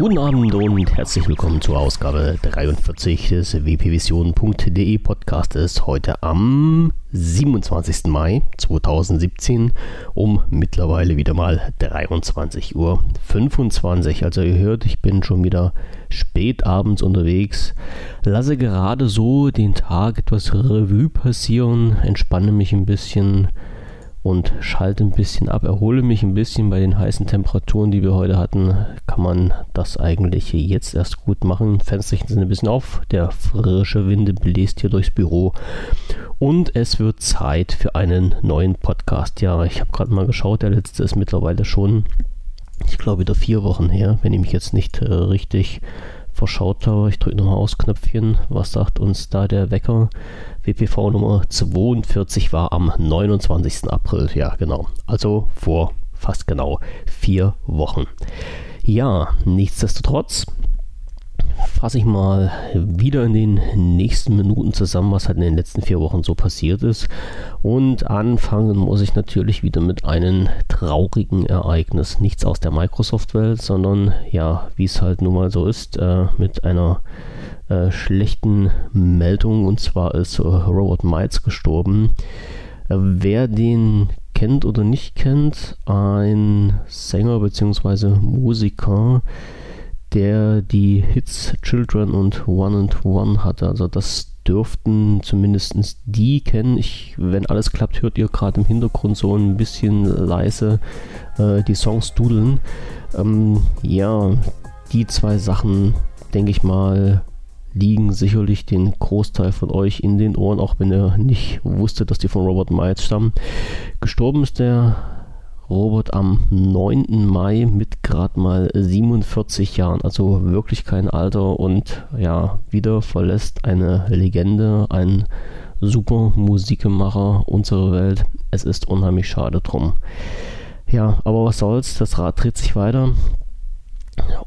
Guten Abend und herzlich willkommen zur Ausgabe 43 des wpvision.de Podcastes heute am 27. Mai 2017 um mittlerweile wieder mal 23.25 Uhr. Also ihr hört, ich bin schon wieder spät abends unterwegs, lasse gerade so den Tag etwas Revue passieren, entspanne mich ein bisschen, und schalte ein bisschen ab, erhole mich ein bisschen bei den heißen Temperaturen, die wir heute hatten, kann man das eigentlich jetzt erst gut machen. Fensterchen sind ein bisschen auf, der frische Wind bläst hier durchs Büro und es wird Zeit für einen neuen Podcast. Ja, ich habe gerade mal geschaut, der letzte ist mittlerweile schon, ich glaube, wieder vier Wochen her, wenn ich mich jetzt nicht äh, richtig verschaut habe. Ich drücke nochmal aus Knöpfchen. Was sagt uns da der Wecker? WPV Nummer 42 war am 29. April. Ja, genau. Also vor fast genau vier Wochen. Ja, nichtsdestotrotz fasse ich mal wieder in den nächsten Minuten zusammen, was halt in den letzten vier Wochen so passiert ist. Und anfangen muss ich natürlich wieder mit einem traurigen Ereignis. Nichts aus der Microsoft-Welt, sondern ja, wie es halt nun mal so ist, äh, mit einer äh, schlechten Meldung. Und zwar ist äh, Robert Miles gestorben. Äh, wer den kennt oder nicht kennt, ein Sänger bzw. Musiker, der die Hits Children und One and One hatte. Also das dürften zumindest die kennen. Ich, wenn alles klappt, hört ihr gerade im Hintergrund so ein bisschen leise äh, die Songs dudeln. Ähm, ja, die zwei Sachen, denke ich mal, liegen sicherlich den Großteil von euch in den Ohren, auch wenn ihr nicht wusstet, dass die von Robert Miles stammen. Gestorben ist der Robert am 9. Mai mit gerade mal 47 Jahren, also wirklich kein Alter und ja, wieder verlässt eine Legende, ein super Musikemacher unsere Welt. Es ist unheimlich schade drum. Ja, aber was soll's, das Rad dreht sich weiter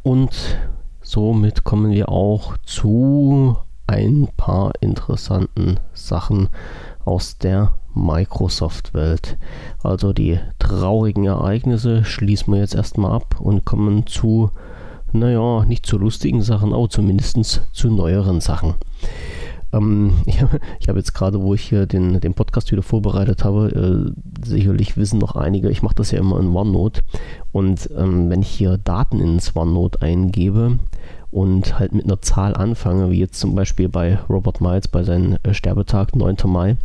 und somit kommen wir auch zu ein paar interessanten Sachen aus der Microsoft-Welt. Also die traurigen Ereignisse schließen wir jetzt erstmal ab und kommen zu, naja, nicht zu lustigen Sachen, aber zumindest zu neueren Sachen. Ähm, ich, habe jetzt gerade, wo ich hier den, den Podcast wieder vorbereitet habe, äh, sicherlich wissen noch einige, ich mache das ja immer in OneNote und ähm, wenn ich hier Daten ins OneNote eingebe, und halt mit einer Zahl anfange, wie jetzt zum Beispiel bei Robert Miles bei seinem äh, Sterbetag 9. Mai,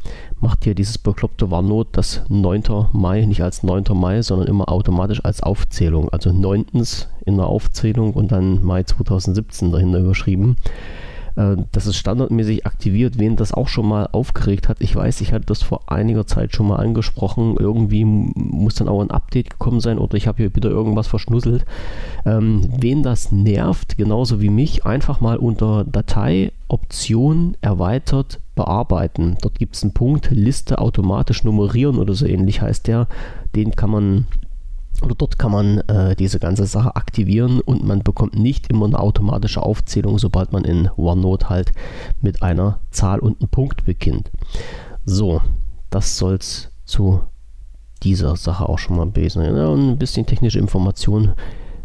macht hier dieses bekloppte OneNote das 9. Mai nicht als 9. Mai, sondern immer automatisch als Aufzählung. Also 9. in der Aufzählung und dann Mai 2017 dahinter überschrieben. Äh, das ist standardmäßig aktiviert. Wen das auch schon mal aufgeregt hat, ich weiß, ich hatte das vor einiger Zeit schon mal angesprochen. Irgendwie muss dann auch ein Update gekommen sein oder ich habe hier wieder irgendwas verschnusselt. Ähm, wen das nervt, genauso wie mich, einfach mal unter Datei, Option, erweitert, bearbeiten. Dort gibt es einen Punkt, Liste automatisch nummerieren oder so ähnlich heißt der. Den kann man oder dort kann man äh, diese ganze Sache aktivieren und man bekommt nicht immer eine automatische Aufzählung, sobald man in OneNote halt mit einer Zahl und einem Punkt beginnt. So, das soll es zu dieser Sache auch schon mal gewesen sein. Ja, ein bisschen technische Informationen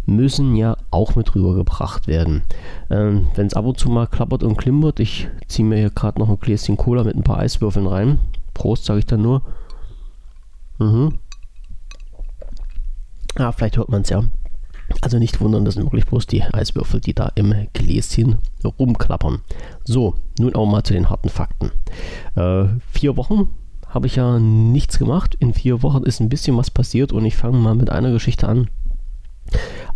müssen ja auch mit rübergebracht werden. Ähm, Wenn es ab und zu mal klappert und klimpert, ich ziehe mir hier gerade noch ein Gläschen Cola mit ein paar Eiswürfeln rein. Prost, sage ich dann nur. Mhm. Ja, vielleicht hört man es ja. Also nicht wundern, das sind wirklich bloß die Eiswürfel, die da im Gläschen rumklappern. So, nun auch mal zu den harten Fakten. Äh, vier Wochen habe ich ja nichts gemacht. In vier Wochen ist ein bisschen was passiert und ich fange mal mit einer Geschichte an.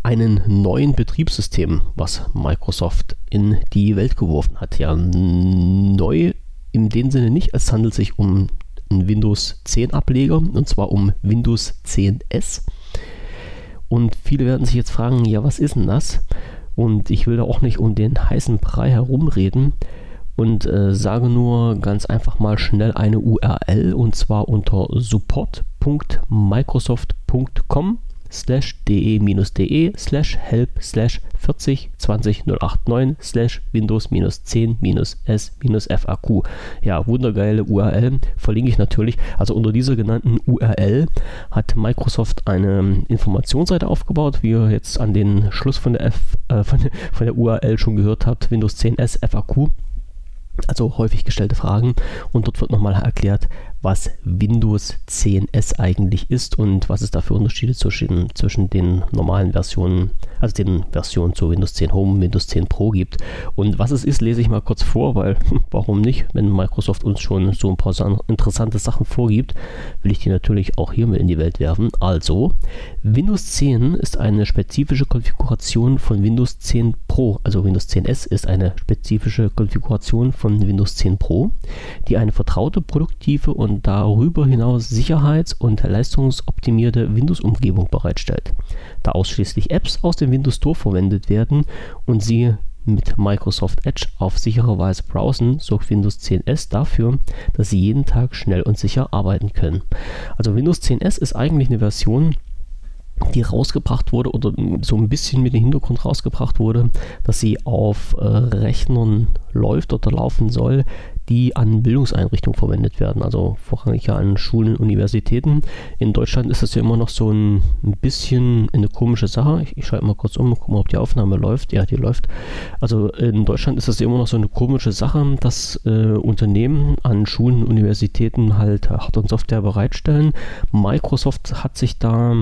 Einen neuen Betriebssystem, was Microsoft in die Welt geworfen hat. Ja, neu in dem Sinne nicht. Es handelt sich um einen Windows 10 Ableger und zwar um Windows 10S. Und viele werden sich jetzt fragen, ja, was ist denn das? Und ich will da auch nicht um den heißen Brei herumreden und äh, sage nur ganz einfach mal schnell eine URL und zwar unter support.microsoft.com slash de-de slash help slash 40 20 089 slash windows 10 s faq. Ja, wundergeile URL, verlinke ich natürlich. Also unter dieser genannten URL hat Microsoft eine Informationsseite aufgebaut, wie ihr jetzt an den Schluss von der, F, äh, von, von der URL schon gehört habt, Windows 10 S FAQ also häufig gestellte Fragen und dort wird nochmal erklärt, was Windows 10S eigentlich ist und was es da für Unterschiede zwischen, zwischen den normalen Versionen, also den Versionen zu Windows 10 Home Windows 10 Pro gibt. Und was es ist, lese ich mal kurz vor, weil warum nicht, wenn Microsoft uns schon so ein paar interessante Sachen vorgibt, will ich die natürlich auch hier mit in die Welt werfen. Also, Windows 10 ist eine spezifische Konfiguration von Windows 10 Pro, also Windows 10S ist eine spezifische Konfiguration von Windows 10 Pro, die eine vertraute, produktive und darüber hinaus sicherheits- und leistungsoptimierte Windows-Umgebung bereitstellt, da ausschließlich Apps aus dem Windows Store verwendet werden und sie mit Microsoft Edge auf sichere Weise browsen, sorgt Windows 10S dafür, dass Sie jeden Tag schnell und sicher arbeiten können. Also Windows 10S ist eigentlich eine Version, die rausgebracht wurde oder so ein bisschen mit dem Hintergrund rausgebracht wurde, dass sie auf äh, Rechnern läuft oder laufen soll, die an Bildungseinrichtungen verwendet werden, also vorrangig ja an Schulen und Universitäten. In Deutschland ist das ja immer noch so ein, bisschen eine komische Sache. Ich, ich schalte mal kurz um, guck mal, ob die Aufnahme läuft. Ja, die läuft. Also in Deutschland ist das ja immer noch so eine komische Sache, dass äh, Unternehmen an Schulen und Universitäten halt Hard- und Software bereitstellen. Microsoft hat sich da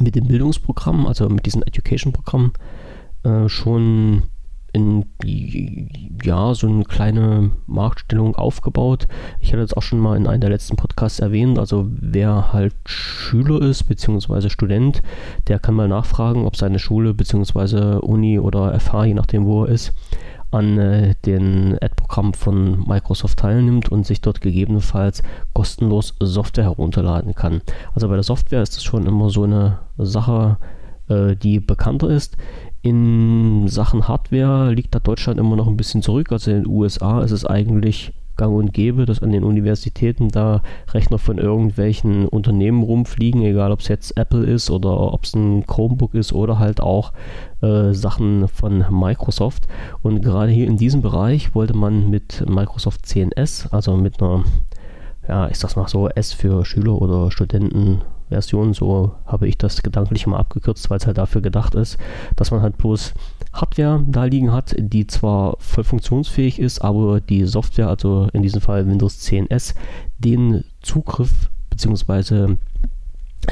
mit dem Bildungsprogramm, also mit diesem Education-Programm, äh, schon in ja, so eine kleine Marktstellung aufgebaut. Ich hatte es auch schon mal in einem der letzten Podcasts erwähnt. Also wer halt Schüler ist, beziehungsweise Student, der kann mal nachfragen, ob seine Schule, beziehungsweise Uni oder FH, je nachdem wo er ist, an äh, den Ad-Programm von Microsoft teilnimmt und sich dort gegebenenfalls kostenlos Software herunterladen kann. Also bei der Software ist das schon immer so eine Sache, äh, die bekannter ist. In Sachen Hardware liegt da Deutschland immer noch ein bisschen zurück. Also in den USA ist es eigentlich gang und gäbe, dass an den Universitäten da Rechner von irgendwelchen Unternehmen rumfliegen, egal ob es jetzt Apple ist oder ob es ein Chromebook ist oder halt auch äh, Sachen von Microsoft. Und gerade hier in diesem Bereich wollte man mit Microsoft CNS, also mit einer, ja, ich sag's mal so, S für Schüler oder Studenten Version, so habe ich das gedanklich mal abgekürzt, weil es halt dafür gedacht ist, dass man halt bloß Hardware da liegen hat, die zwar voll funktionsfähig ist, aber die Software, also in diesem Fall Windows 10S, den Zugriff bzw.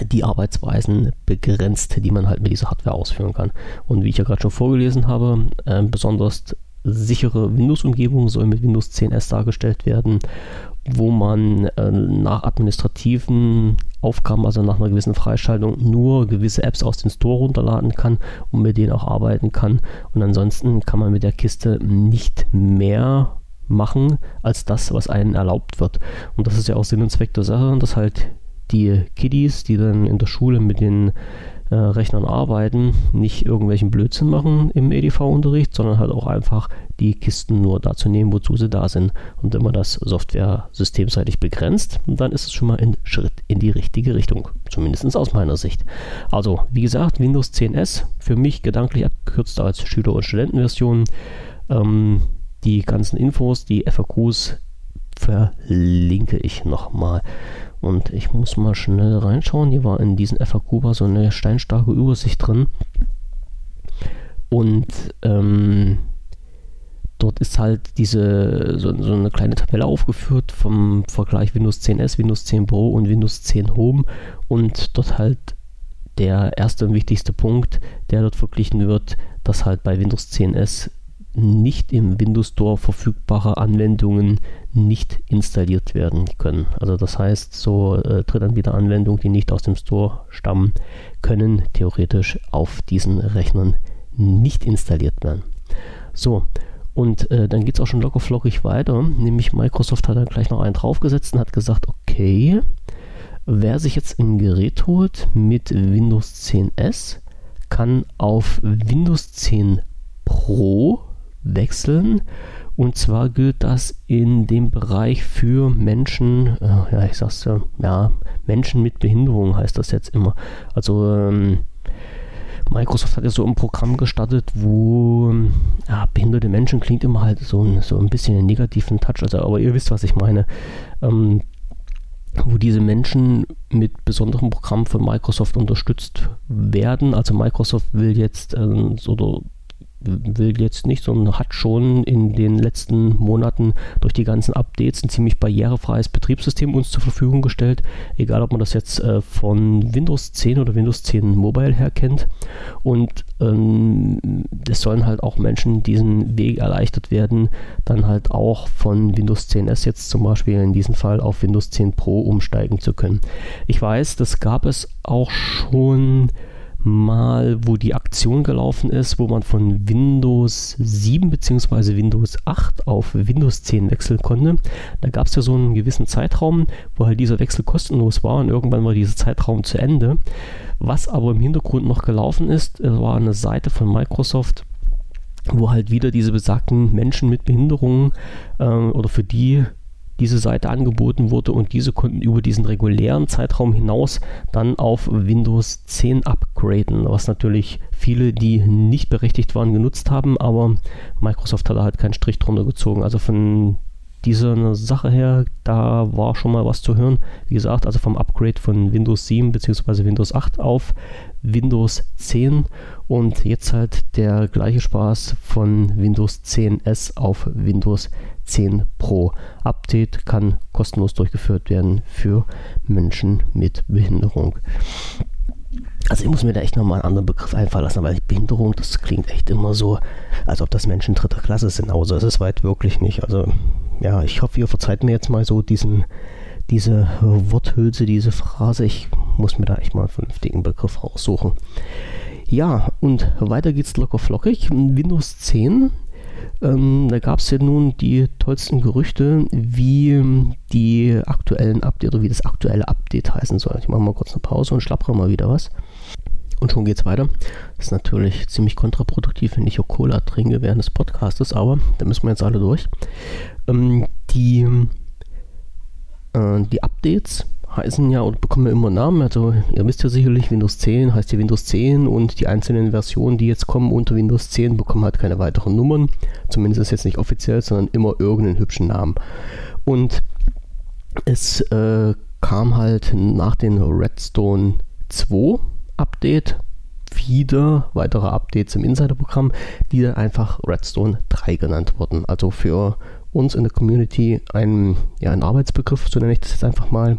die Arbeitsweisen begrenzt, die man halt mit dieser Hardware ausführen kann. Und wie ich ja gerade schon vorgelesen habe, äh, besonders sichere Windows-Umgebung soll mit Windows 10S dargestellt werden wo man äh, nach administrativen Aufgaben, also nach einer gewissen Freischaltung, nur gewisse Apps aus dem Store runterladen kann und mit denen auch arbeiten kann. Und ansonsten kann man mit der Kiste nicht mehr machen als das, was einen erlaubt wird. Und das ist ja auch Sinn und Zweck der Sache, dass halt die Kiddies, die dann in der Schule mit den äh, Rechnern arbeiten, nicht irgendwelchen Blödsinn machen im EDV-Unterricht, sondern halt auch einfach die Kisten nur dazu nehmen, wozu sie da sind. Und wenn man das Software systemseitig begrenzt, dann ist es schon mal ein Schritt in die richtige Richtung. Zumindest aus meiner Sicht. Also, wie gesagt, Windows 10S für mich gedanklich abgekürzt als Schüler- und Studentenversion. Ähm, die ganzen Infos, die FAQs verlinke ich nochmal. Und ich muss mal schnell reinschauen. Hier war in diesem FAQ so eine steinstarke Übersicht drin. Und ähm, dort ist halt diese so, so, eine kleine Tabelle aufgeführt vom Vergleich Windows 10S, Windows 10 Pro und Windows 10 Home. Und dort halt der erste und wichtigste Punkt, der dort verglichen wird, dass halt bei Windows 10S nicht im Windows Store verfügbare Anwendungen nicht installiert werden können. Also das heißt, so äh, Drittanbieter-Anwendungen, die nicht aus dem Store stammen, können theoretisch auf diesen Rechnern nicht installiert werden. So, und äh, dann geht es auch schon locker flockig weiter. Nämlich Microsoft hat dann gleich noch einen draufgesetzt und hat gesagt, okay, wer sich jetzt ein Gerät holt mit Windows 10S, kann auf Windows 10 Pro wechseln Und zwar gilt das in dem Bereich für Menschen, äh, ja, ich sag's ja, ja, Menschen mit Behinderung heißt das jetzt immer. Also ähm, Microsoft hat ja so ein Programm gestartet, wo ja, behinderte Menschen klingt immer halt so, so ein bisschen einen negativen Touch, also aber ihr wisst, was ich meine. Ähm, wo diese Menschen mit besonderen Programmen von Microsoft unterstützt werden. Also Microsoft will jetzt ähm, oder will jetzt nicht, sondern hat schon in den letzten Monaten durch die ganzen Updates ein ziemlich barrierefreies Betriebssystem uns zur Verfügung gestellt. Egal, ob man das jetzt äh, von Windows 10 oder Windows 10 Mobile her kennt. Und ähm, es sollen halt auch Menschen diesen Weg erleichtert werden, dann halt auch von Windows 10S jetzt zum Beispiel in diesem Fall auf Windows 10 Pro umsteigen zu können. Ich weiß, das gab es auch schon mal, wo die Aktion gelaufen ist, wo man von Windows 7 bzw. Windows 8 auf Windows 10 wechseln konnte. Da gab es ja so einen gewissen Zeitraum, wo halt dieser Wechsel kostenlos war und irgendwann war dieser Zeitraum zu Ende. Was aber im Hintergrund noch gelaufen ist, war eine Seite von Microsoft, wo halt wieder diese besagten Menschen mit Behinderungen äh, oder für die diese Seite angeboten wurde und diese konnten über diesen regulären Zeitraum hinaus dann auf Windows 10 upgraden, was natürlich viele, die nicht berechtigt waren, genutzt haben, aber Microsoft hat da halt keinen Strich drunter gezogen. Also von dieser Sache her, da war schon mal was zu hören. Wie gesagt, also vom Upgrade von Windows 7 bzw. Windows 8 auf Windows 10 und jetzt halt der gleiche Spaß von Windows 10S auf Windows 10 Pro. Update kann kostenlos durchgeführt werden für Menschen mit Behinderung. Also ich muss mir da echt nochmal einen anderen Begriff einfallen lassen, weil Behinderung, das klingt echt immer so, als ob das Menschen dritter Klasse sind. Also es ist weit wirklich nicht. Also ja, ich hoffe, ihr verzeiht mir jetzt mal so diesen, diese Worthülse, diese Phrase. Ich muss mir da echt mal einen vernünftigen Begriff raussuchen. Ja, und weiter geht's locker flockig. Windows 10. Ähm, da gab es ja nun die tollsten Gerüchte, wie die aktuellen Update oder wie das aktuelle Update heißen soll. Ich mache mal kurz eine Pause und schlappere mal wieder was. Und schon geht's weiter. Das ist natürlich ziemlich kontraproduktiv, wenn ich auch Cola trinke während des Podcastes, aber da müssen wir jetzt alle durch. Ähm, die, äh, die Updates heißen ja und bekommen immer Namen. Also ihr wisst ja sicherlich, Windows 10 heißt ja Windows 10 und die einzelnen Versionen, die jetzt kommen unter Windows 10, bekommen halt keine weiteren Nummern. Zumindest jetzt nicht offiziell, sondern immer irgendeinen hübschen Namen. Und es äh, kam halt nach den Redstone 2 Update wieder weitere Updates im Insider-Programm, die dann einfach Redstone 3 genannt wurden. Also für uns in der Community ein, ja, ein Arbeitsbegriff, so nenne ich das jetzt einfach mal.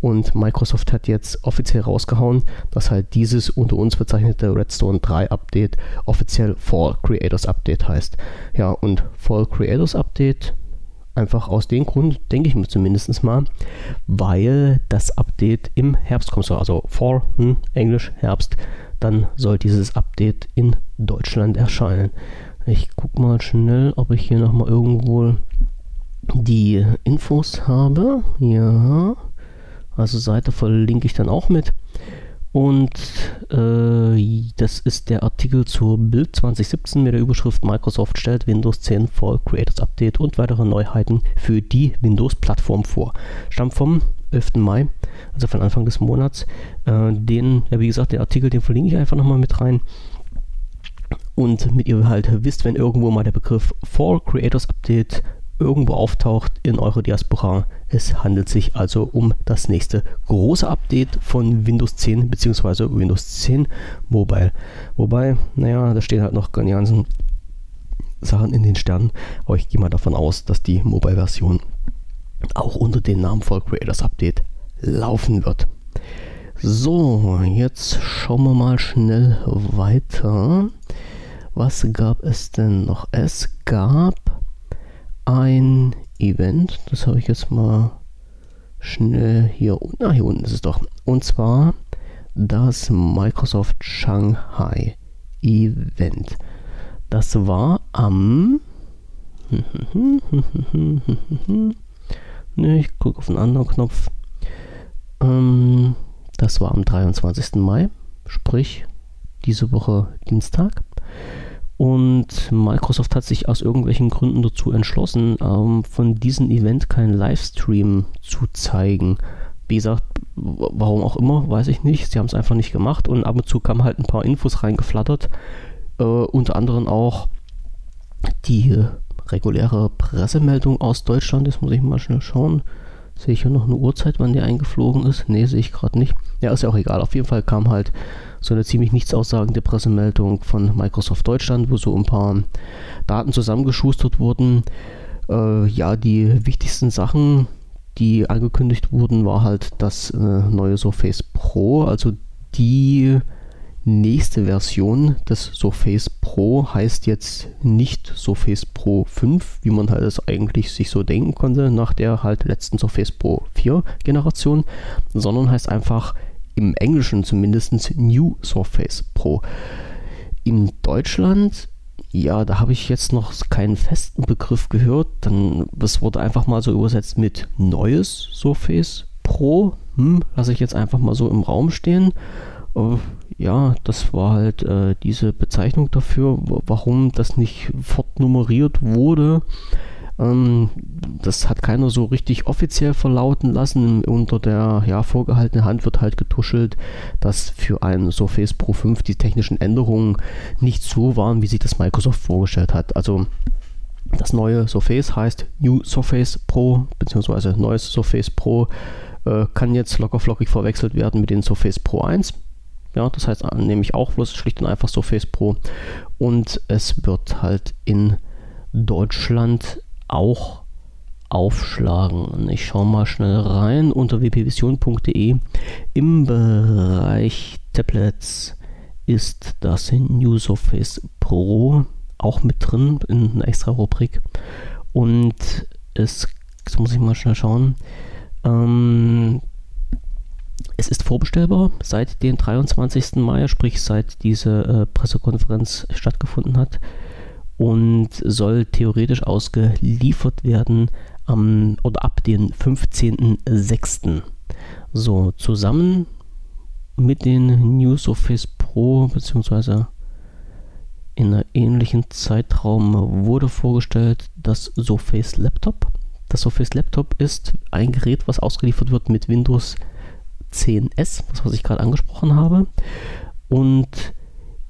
Und Microsoft hat jetzt offiziell rausgehauen, dass halt dieses unter uns bezeichnete Redstone 3 Update offiziell Fall Creators Update heißt. Ja, und Fall Creators Update einfach aus dem Grund, denke ich mir zumindest mal, weil das Update im Herbst kommt, also Fall, hm, Englisch, Herbst, dann soll dieses Update in Deutschland erscheinen. Ich gucke mal schnell, ob ich hier nochmal irgendwo die Infos habe. Ja, also Seite verlinke ich dann auch mit. Und äh, das ist der Artikel zur Bild 2017 mit der Überschrift Microsoft stellt Windows 10 Fall Creators Update und weitere Neuheiten für die Windows-Plattform vor. Stammt vom 11. Mai, also von Anfang des Monats. Äh, den, ja wie gesagt, den Artikel, den verlinke ich einfach nochmal mit rein. Und mit ihr halt wisst, wenn irgendwo mal der Begriff Fall Creators Update irgendwo auftaucht in eurer Diaspora. Es handelt sich also um das nächste große Update von Windows 10 bzw. Windows 10 Mobile. Wobei, naja, da stehen halt noch die ganzen Sachen in den Sternen, aber ich gehe mal davon aus, dass die Mobile-Version auch unter dem Namen Fall Creators Update laufen wird. So, jetzt schauen wir mal schnell weiter. Was gab es denn noch? Es gab ein Event, das habe ich jetzt mal schnell hier unten, ah, hier unten ist es doch. Und zwar das Microsoft Shanghai Event. Das war am ne, ich gucke auf einen anderen Knopf. Ähm, das war am 23. Mai, sprich diese Woche Dienstag. Und Microsoft hat sich aus irgendwelchen Gründen dazu entschlossen, ähm, von diesem Event keinen Livestream zu zeigen. Wie gesagt, warum auch immer, weiß ich nicht. Sie haben es einfach nicht gemacht und ab und zu kamen halt ein paar Infos reingeflattert. Äh, unter anderem auch die reguläre Pressemeldung aus Deutschland. Jetzt muss ich mal schnell schauen. Sehe ich hier noch eine Uhrzeit, wann die eingeflogen ist? Ne, sehe ich gerade nicht. Ja, ist ja auch egal. Auf jeden Fall kam halt so eine ziemlich nichtssaussagende Pressemeldung von Microsoft Deutschland, wo so ein paar Daten zusammengeschustert wurden. Äh, ja, die wichtigsten Sachen, die angekündigt wurden, war halt das äh, neue Surface Pro, also die nächste Version des Surface Pro heißt jetzt nicht Surface Pro 5, wie man halt es eigentlich sich so denken konnte nach der halt letzten Surface Pro 4 Generation, sondern heißt einfach im Englischen zumindest New Surface Pro. In Deutschland, ja, da habe ich jetzt noch keinen festen Begriff gehört. Dann, das wurde einfach mal so übersetzt mit neues Surface Pro. Hm, lasse ich jetzt einfach mal so im Raum stehen. Uh, ja, das war halt äh, diese Bezeichnung dafür, warum das nicht fortnummeriert wurde. Ähm, das hat keiner so richtig offiziell verlauten lassen. Unter der ja, vorgehaltenen Hand wird halt getuschelt, dass für ein Surface Pro 5 die technischen Änderungen nicht so waren, wie sich das Microsoft vorgestellt hat. Also das neue Surface heißt New Surface Pro, beziehungsweise neues Surface Pro äh, kann jetzt lockerflockig verwechselt werden mit dem Surface Pro 1. Ja, das heißt nämlich auch bloß schlicht und einfach Surface Pro. Und es wird halt in Deutschland auch aufschlagen. Ich schaue mal schnell rein unter wpvision.de. Im Bereich Tablets ist das New Surface Pro auch mit drin in einer extra Rubrik. Und es, jetzt muss ich mal schnell schauen. Ähm, es ist vorbestellbar seit dem 23. Mai, sprich seit diese äh, Pressekonferenz stattgefunden hat und soll theoretisch ausgeliefert werden am, oder ab dem 15.06. So, zusammen mit den New Surface Pro beziehungsweise in einem ähnlichen Zeitraum wurde vorgestellt das Surface Laptop. Das Surface Laptop ist ein Gerät, was ausgeliefert wird mit Windows 10S, was ich gerade angesprochen habe. Und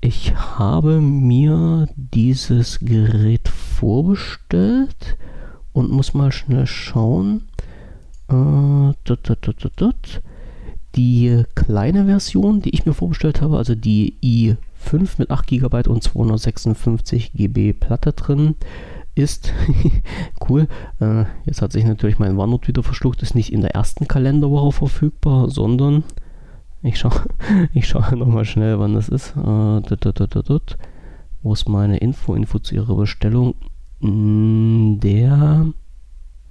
ich habe mir dieses Gerät vorbestellt und muss mal schnell schauen. Äh, die kleine Version, die ich mir vorbestellt habe, also die i5 mit 8 GB und 256 GB Platte drin, ist cool. Äh, jetzt hat sich natürlich mein OneNote wieder verschluckt, ist nicht in der ersten Kalenderwoche verfügbar, sondern ich schaue ich schau nochmal schnell, wann das ist. Äh, Wo ist meine Info? Info zu ihrer Bestellung. Mm, der.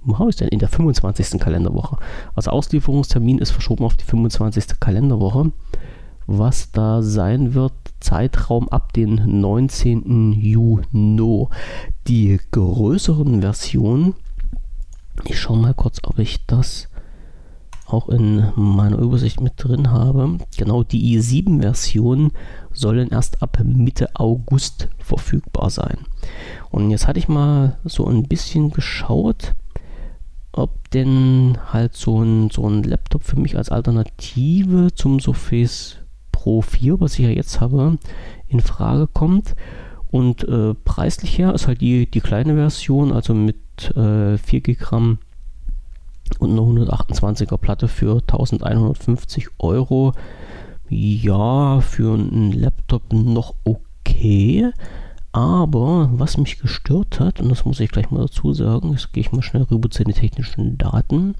Wo habe ich denn? In der 25. Kalenderwoche. Also Auslieferungstermin ist verschoben auf die 25. Kalenderwoche. Was da sein wird, Zeitraum ab den 19. Juni. Die größeren Versionen. Ich schaue mal kurz, ob ich das auch in meiner Übersicht mit drin habe. Genau die i7-Versionen sollen erst ab Mitte August verfügbar sein. Und jetzt hatte ich mal so ein bisschen geschaut, ob denn halt so ein, so ein Laptop für mich als Alternative zum Surface Pro 4, was ich ja jetzt habe, in Frage kommt. Und äh, preislich her ist halt die, die kleine Version, also mit äh, 4 GB und eine 128er Platte für 1150 Euro. Ja, für einen Laptop noch okay. Aber was mich gestört hat, und das muss ich gleich mal dazu sagen, jetzt gehe ich mal schnell rüber zu den technischen Daten.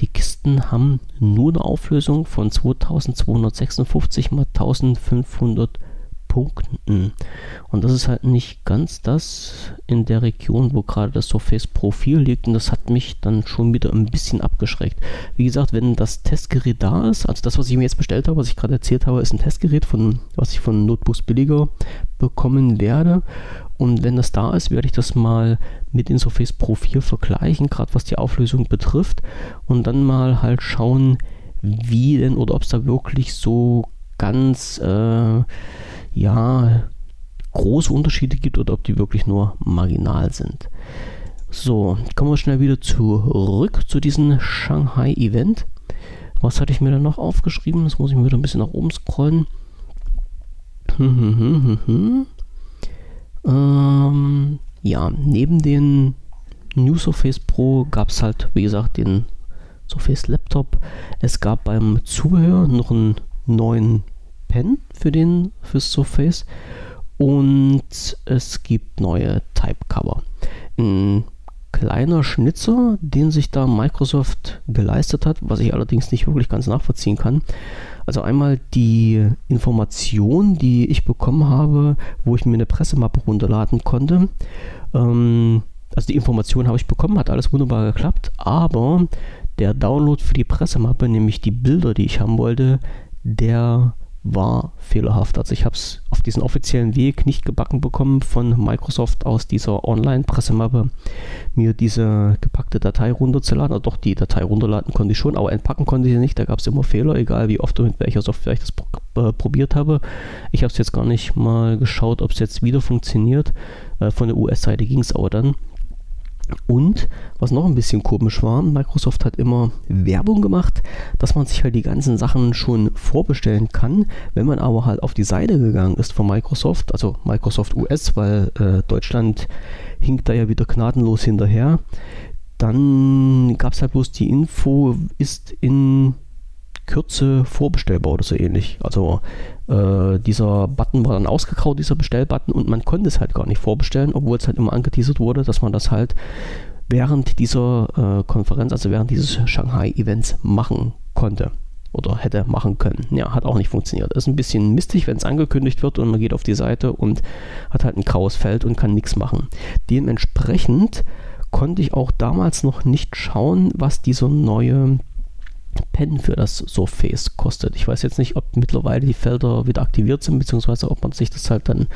Die Kisten haben nur eine Auflösung von 2256 mal 1500 Punkten. Und das ist halt nicht ganz das in der Region, wo gerade das Surface Profil liegt. Und das hat mich dann schon wieder ein bisschen abgeschreckt. Wie gesagt, wenn das Testgerät da ist, also das, was ich mir jetzt bestellt habe, was ich gerade erzählt habe, ist ein Testgerät, von, was ich von Notebooks billiger bekommen werde. Und wenn das da ist, werde ich das mal mit dem Surface Pro 4 vergleichen, gerade was die Auflösung betrifft. Und dann mal halt schauen, wie denn oder ob es da wirklich so ganz äh, ja, große Unterschiede gibt oder ob die wirklich nur marginal sind. So, kommen wir schnell wieder zurück zu diesem Shanghai-Event. Was hatte ich mir da noch aufgeschrieben? Das muss ich mir wieder ein bisschen nach oben scrollen. ähm, ja, neben den New Surface Pro gab es halt, wie gesagt, den Surface Laptop. Es gab beim Zubehör noch einen neuen Pen für den fürs Surface und es gibt neue Type Cover. Ein kleiner Schnitzer, den sich da Microsoft geleistet hat, was ich allerdings nicht wirklich ganz nachvollziehen kann. Also einmal die Information, die ich bekommen habe, wo ich mir eine Pressemappe runterladen konnte. Ähm, also die Information habe ich bekommen, hat alles wunderbar geklappt, aber der Download für die Pressemappe, nämlich die Bilder, die ich haben wollte, der war fehlerhaft. Also ich habe es auf diesen offiziellen Weg nicht gebacken bekommen von Microsoft aus dieser Online-Pressemappe, mir diese gepackte Datei runterzuladen. Also doch, die Datei runterladen konnte ich schon, aber entpacken konnte ich sie nicht. Da gab es immer Fehler, egal wie oft und mit welcher Software ich das äh, probiert habe. Ich habe es jetzt gar nicht mal geschaut, ob es jetzt wieder funktioniert. Äh, von der US-Seite ging es aber dann. Und was noch ein bisschen komisch war, Microsoft hat immer Werbung gemacht, dass man sich halt die ganzen Sachen schon vorbestellen kann. Wenn man aber halt auf die Seite gegangen ist von Microsoft, also Microsoft US, weil äh, Deutschland hinkt da ja wieder gnadenlos hinterher, dann gab es halt bloß die Info, ist in Kürze vorbestellbar oder so ähnlich. Also äh, dieser Button war dann ausgegraut, dieser Bestellbutton, und man konnte es halt gar nicht vorbestellen, obwohl es halt immer angeteasert wurde, dass man das halt während dieser äh, Konferenz, also während dieses Shanghai-Events machen konnte oder hätte machen können. Ja, hat auch nicht funktioniert. Ist ein bisschen mistig, wenn es angekündigt wird und man geht auf die Seite und hat halt ein graues Feld und kann nichts machen. Dementsprechend konnte ich auch damals noch nicht schauen, was dieser neue Pen für das Surface kostet. Ich weiß jetzt nicht, ob mittlerweile die Felder wieder aktiviert sind, beziehungsweise ob man sich das halt dann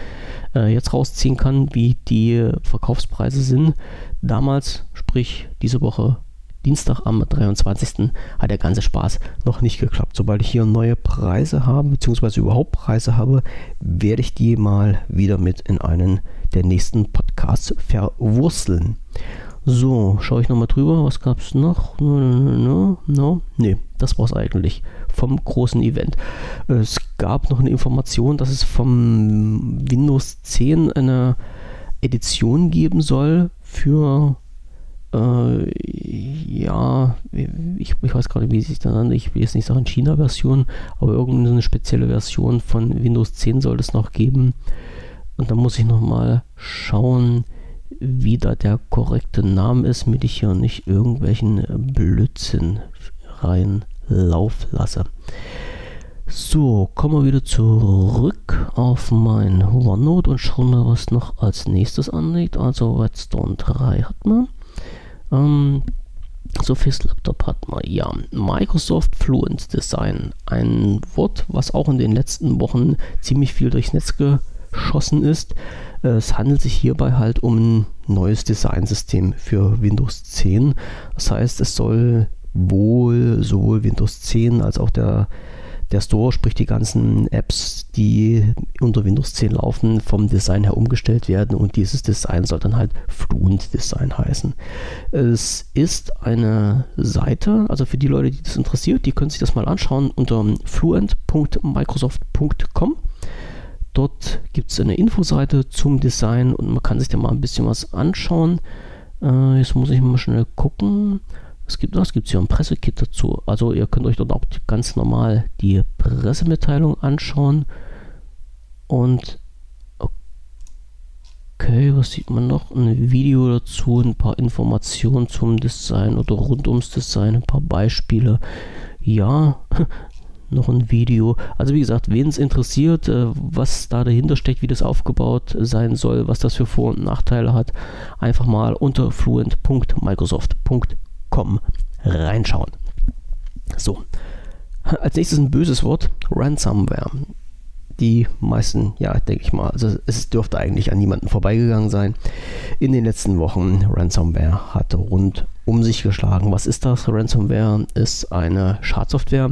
äh, jetzt rausziehen kann, wie die Verkaufspreise sind. Damals, sprich diese Woche Dienstag am 23. hat der ganze Spaß noch nicht geklappt. Sobald ich hier neue Preise habe, beziehungsweise überhaupt Preise habe, werde ich die mal wieder mit in einen der nächsten Podcasts verwurzeln. So, schaue ich nochmal drüber. Was gab es noch? No, no, no, Nee, das war es eigentlich vom großen Event. Es gab noch eine Information, dass es vom Windows 10 eine Edition geben soll für äh, ja, ich, ich weiß gerade, wie sich das nennt. Ich will jetzt nicht sagen China-Version, aber irgendeine spezielle Version von Windows 10 soll es noch geben. Und da muss ich nochmal schauen, wie da der korrekte Name ist, damit ich hier nicht irgendwelchen Blödsinn reinlaufen lasse. So, kommen wir wieder zurück auf mein OneNote und schauen mal, was noch als nächstes anliegt. Also Redstone 3 hat man. Ähm, Surface Laptop hat man. Ja, Microsoft Fluent Design. Ein Wort, was auch in den letzten Wochen ziemlich viel durchs Netz geschossen ist. Es handelt sich hierbei halt um ein neues Designsystem für Windows 10. Das heißt, es soll wohl sowohl Windows 10 als auch der, der Store, sprich die ganzen Apps, die unter Windows 10 laufen, vom Design her umgestellt werden und dieses Design soll dann halt Fluent Design heißen. Es ist eine Seite, also für die Leute, die das interessiert, die können sich das mal anschauen unter fluent.microsoft.com Dort gibt es eine Infoseite zum Design und man kann sich da mal ein bisschen was anschauen. Äh, jetzt muss ich mal schnell gucken. Es gibt was, gibt es hier ein Pressekit dazu. Also ihr könnt euch dort auch ganz normal die Pressemitteilung anschauen. Und okay, was sieht man noch? Ein Video dazu, ein paar Informationen zum Design oder rund ums Design, ein paar Beispiele. Ja, noch ein Video. Also wie gesagt, wen es interessiert, äh, was da dahinter steckt, wie das aufgebaut sein soll, was das für Vor- und Nachteile hat, einfach mal unter fluent.microsoft.com reinschauen. So, als nächstes ein böses Wort, Ransomware. Die meisten, ja, denke ich mal, also es dürfte eigentlich an niemanden vorbeigegangen sein. In den letzten Wochen, Ransomware hat rund um sich geschlagen. Was ist das? Ransomware ist eine Schadsoftware,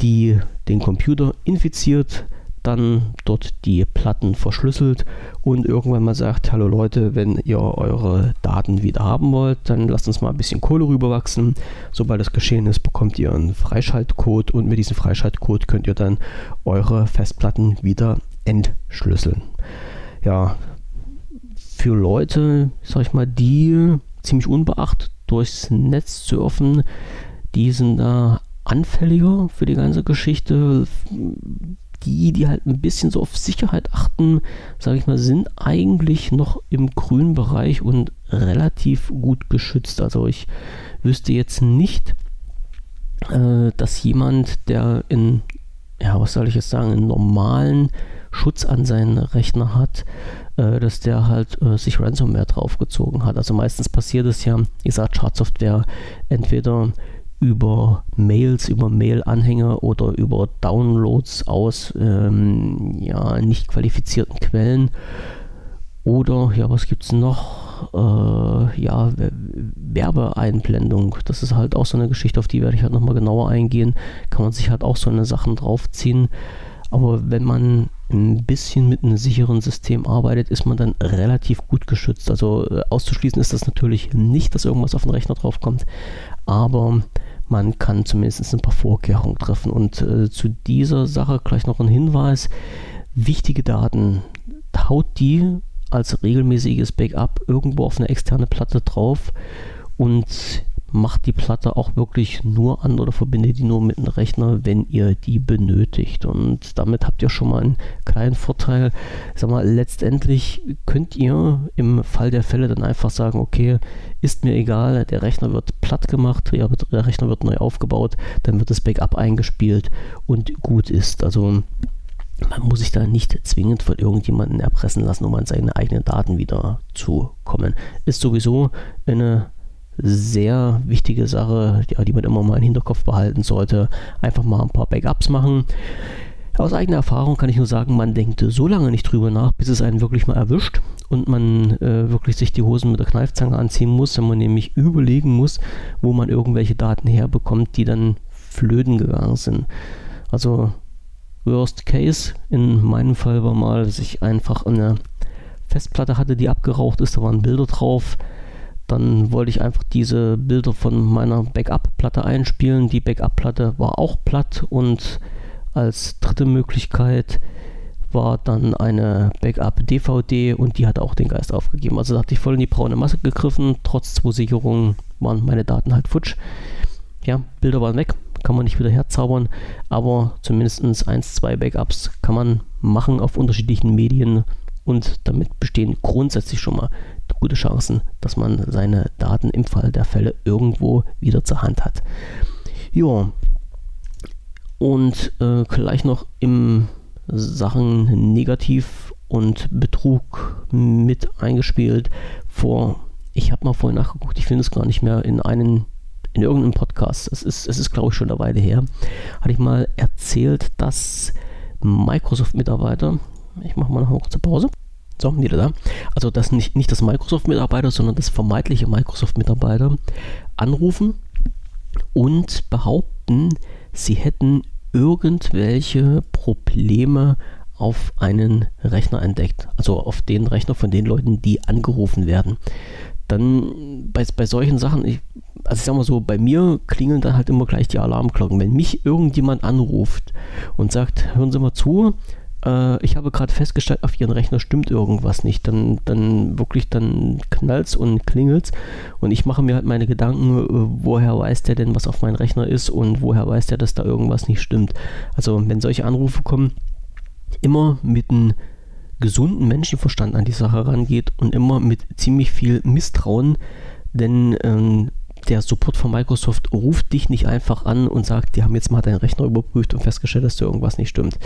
die den Computer infiziert, dann dort die Platten verschlüsselt und irgendwann mal sagt, hallo Leute, wenn ihr eure Daten wieder haben wollt, dann lasst uns mal ein bisschen Kohle rüberwachsen. Sobald das geschehen ist, bekommt ihr einen Freischaltcode und mit diesem Freischaltcode könnt ihr dann eure Festplatten wieder entschlüsseln. Ja, für Leute, sag ich mal, die ziemlich unbeachtet durchs Netz surfen, die sind da anfälliger für die ganze Geschichte. Die, die halt ein bisschen so auf Sicherheit achten, sage ich mal, sind eigentlich noch im grünen Bereich und relativ gut geschützt. Also ich wüsste jetzt nicht, äh, dass jemand, der in, ja, was soll ich jetzt sagen, einen normalen Schutz an seinen Rechner hat, dass der halt äh, sich Ransomware draufgezogen hat. Also meistens passiert es ja, dieser Chartsoftware entweder über Mails, über Mail-Anhänger oder über Downloads aus ähm, ja, nicht qualifizierten Quellen. Oder, ja, was gibt es noch? Äh, ja, Werbeeinblendung. Das ist halt auch so eine Geschichte, auf die werde ich halt nochmal genauer eingehen. Kann man sich halt auch so eine Sachen draufziehen. Aber wenn man ein bisschen mit einem sicheren System arbeitet, ist man dann relativ gut geschützt. Also äh, auszuschließen ist das natürlich nicht, dass irgendwas auf den Rechner draufkommt. Aber man kann zumindest ein paar Vorkehrungen treffen. Und äh, zu dieser Sache gleich noch ein Hinweis. Wichtige Daten, haut die als regelmäßiges Backup irgendwo auf eine externe Platte drauf und macht die Platte auch wirklich nur an oder verbindet die nur mit dem Rechner, wenn ihr die benötigt. Und damit habt ihr schon mal einen kleinen Vorteil. Sag mal, letztendlich könnt ihr im Fall der Fälle dann einfach sagen, okay, ist mir egal, der Rechner wird platt gemacht, der Rechner wird neu aufgebaut, dann wird das Backup eingespielt und gut ist. Also man muss sich da nicht zwingend von irgendjemandem erpressen lassen, um an seine eigenen Daten wieder zu kommen. Ist sowieso eine sehr wichtige Sache, ja, die man immer mal im Hinterkopf behalten sollte. Einfach mal ein paar Backups machen. Aus eigener Erfahrung kann ich nur sagen, man denkt so lange nicht drüber nach, bis es einen wirklich mal erwischt und man äh, wirklich sich die Hosen mit der Kneifzange anziehen muss, wenn man nämlich überlegen muss, wo man irgendwelche Daten herbekommt, die dann flöten gegangen sind. Also Worst Case in meinem Fall war mal, dass ich einfach eine Festplatte hatte, die abgeraucht ist, da waren Bilder drauf dann wollte ich einfach diese Bilder von meiner Backup-Platte einspielen. Die Backup-Platte war auch platt und als dritte Möglichkeit war dann eine Backup-DVD und die hat auch den Geist aufgegeben. Also da hatte ich voll in die braune Masse gegriffen. Trotz zwei Sicherungen waren meine Daten halt futsch. Ja, Bilder waren weg, kann man nicht wieder herzaubern, aber zumindest eins, zwei Backups kann man machen auf unterschiedlichen Medien und damit bestehen grundsätzlich schon mal gute Chancen, dass man seine Daten im Fall der Fälle irgendwo wieder zur Hand hat. Ja, und äh, gleich noch im Sachen Negativ und Betrug mit eingespielt. Vor, ich habe mal vorhin nachgeguckt, ich finde es gar nicht mehr in einem in irgendeinem Podcast, es ist, es ist glaube ich schon eine Weile her, hatte ich mal erzählt, dass Microsoft-Mitarbeiter, ich mache mal noch eine kurze Pause, so, wieder da. Also, dass nicht, nicht das Microsoft-Mitarbeiter, sondern das vermeintliche Microsoft-Mitarbeiter anrufen und behaupten, sie hätten irgendwelche Probleme auf einen Rechner entdeckt. Also auf den Rechner von den Leuten, die angerufen werden. Dann bei, bei solchen Sachen, ich, also ich sag mal so, bei mir klingeln dann halt immer gleich die Alarmglocken. Wenn mich irgendjemand anruft und sagt, hören Sie mal zu, äh, ich habe gerade festgestellt, auf Ihren Rechner stimmt irgendwas nicht. Dann, dann wirklich, dann knallt's und klingelt's. Und ich mache mir halt meine Gedanken, äh, woher weiß der denn, was auf meinem Rechner ist und woher weiß der, dass da irgendwas nicht stimmt. Also, wenn solche Anrufe kommen, immer mit einem gesunden Menschenverstand an die Sache rangeht und immer mit ziemlich viel Misstrauen, denn ähm, der Support von Microsoft ruft dich nicht einfach an und sagt, die haben jetzt mal deinen Rechner überprüft und festgestellt, dass da irgendwas nicht stimmt.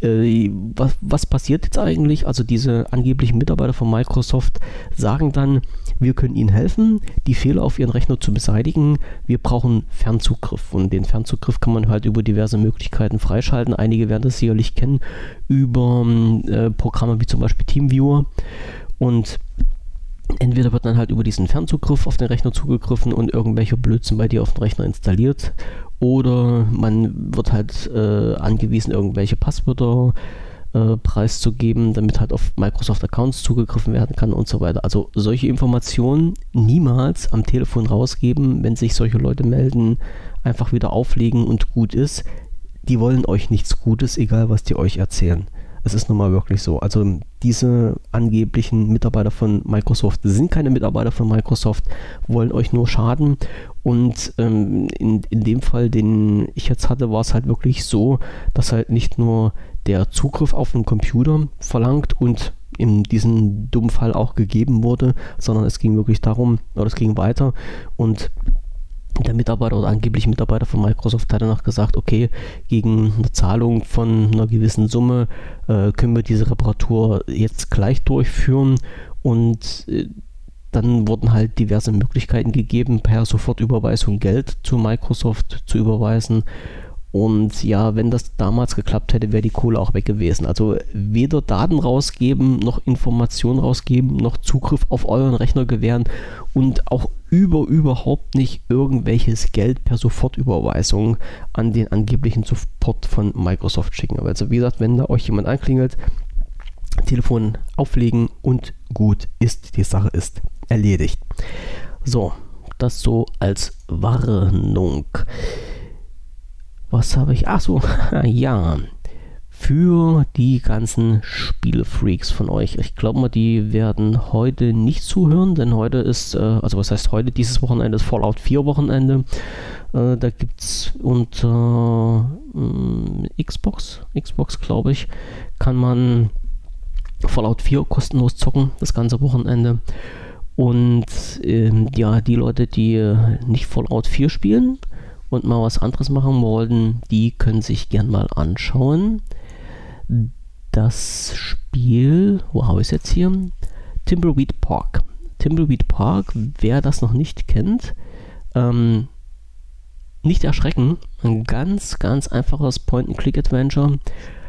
Äh, was, was passiert jetzt eigentlich? Also diese angeblichen Mitarbeiter von Microsoft sagen dann, wir können Ihnen helfen, die Fehler auf Ihren Rechner zu beseitigen. Wir brauchen Fernzugriff und den Fernzugriff kann man halt über diverse Möglichkeiten freischalten. Einige werden das sicherlich kennen über äh, Programme wie zum Beispiel TeamViewer und Entweder wird dann halt über diesen Fernzugriff auf den Rechner zugegriffen und irgendwelcher Blödsinn bei dir auf den Rechner installiert. Oder man wird halt äh, angewiesen, irgendwelche Passwörter äh, preiszugeben, damit halt auf Microsoft-Accounts zugegriffen werden kann und so weiter. Also solche Informationen niemals am Telefon rausgeben, wenn sich solche Leute melden, einfach wieder auflegen und gut ist. Die wollen euch nichts Gutes, egal was die euch erzählen. Es ist nun mal wirklich so. Also diese angeblichen Mitarbeiter von Microsoft sind keine Mitarbeiter von Microsoft, wollen euch nur schaden. Und ähm, in, in dem Fall, den ich jetzt hatte, war es halt wirklich so, dass halt nicht nur der Zugriff auf den Computer verlangt und in diesem dummen Fall auch gegeben wurde, sondern es ging wirklich darum, oder es ging weiter und der Mitarbeiter oder angeblich Mitarbeiter von Microsoft hat danach gesagt, okay, gegen eine Zahlung von einer gewissen Summe äh, können wir diese Reparatur jetzt gleich durchführen. Und äh, dann wurden halt diverse Möglichkeiten gegeben, per Sofortüberweisung Geld zu Microsoft zu überweisen und ja, wenn das damals geklappt hätte, wäre die Kohle auch weg gewesen. Also weder Daten rausgeben, noch Informationen rausgeben, noch Zugriff auf euren Rechner gewähren und auch über überhaupt nicht irgendwelches Geld per Sofortüberweisung an den angeblichen Support von Microsoft schicken. Also wie gesagt, wenn da euch jemand anklingelt, Telefon auflegen und gut ist, die Sache ist erledigt. So, das so als Warnung. Was habe ich? Ach so, ja. Für die ganzen Spielefreaks von euch. Ich glaube mal, die werden heute nicht zuhören, denn heute ist, äh, also was heißt heute, dieses Wochenende ist Fallout 4 Wochenende. Äh, da gibt es unter äh, Xbox, Xbox glaube ich, kann man Fallout 4 kostenlos zocken, das ganze Wochenende. Und ähm, ja, die Leute, die äh, nicht Fallout 4 spielen, und mal was anderes machen wollten, die können sich gern mal anschauen. Das Spiel, wo habe ich es jetzt hier? Timbleweed Park. Timbleweed Park, wer das noch nicht kennt, ähm, nicht erschrecken. Ein ganz, ganz einfaches Point-and-Click-Adventure,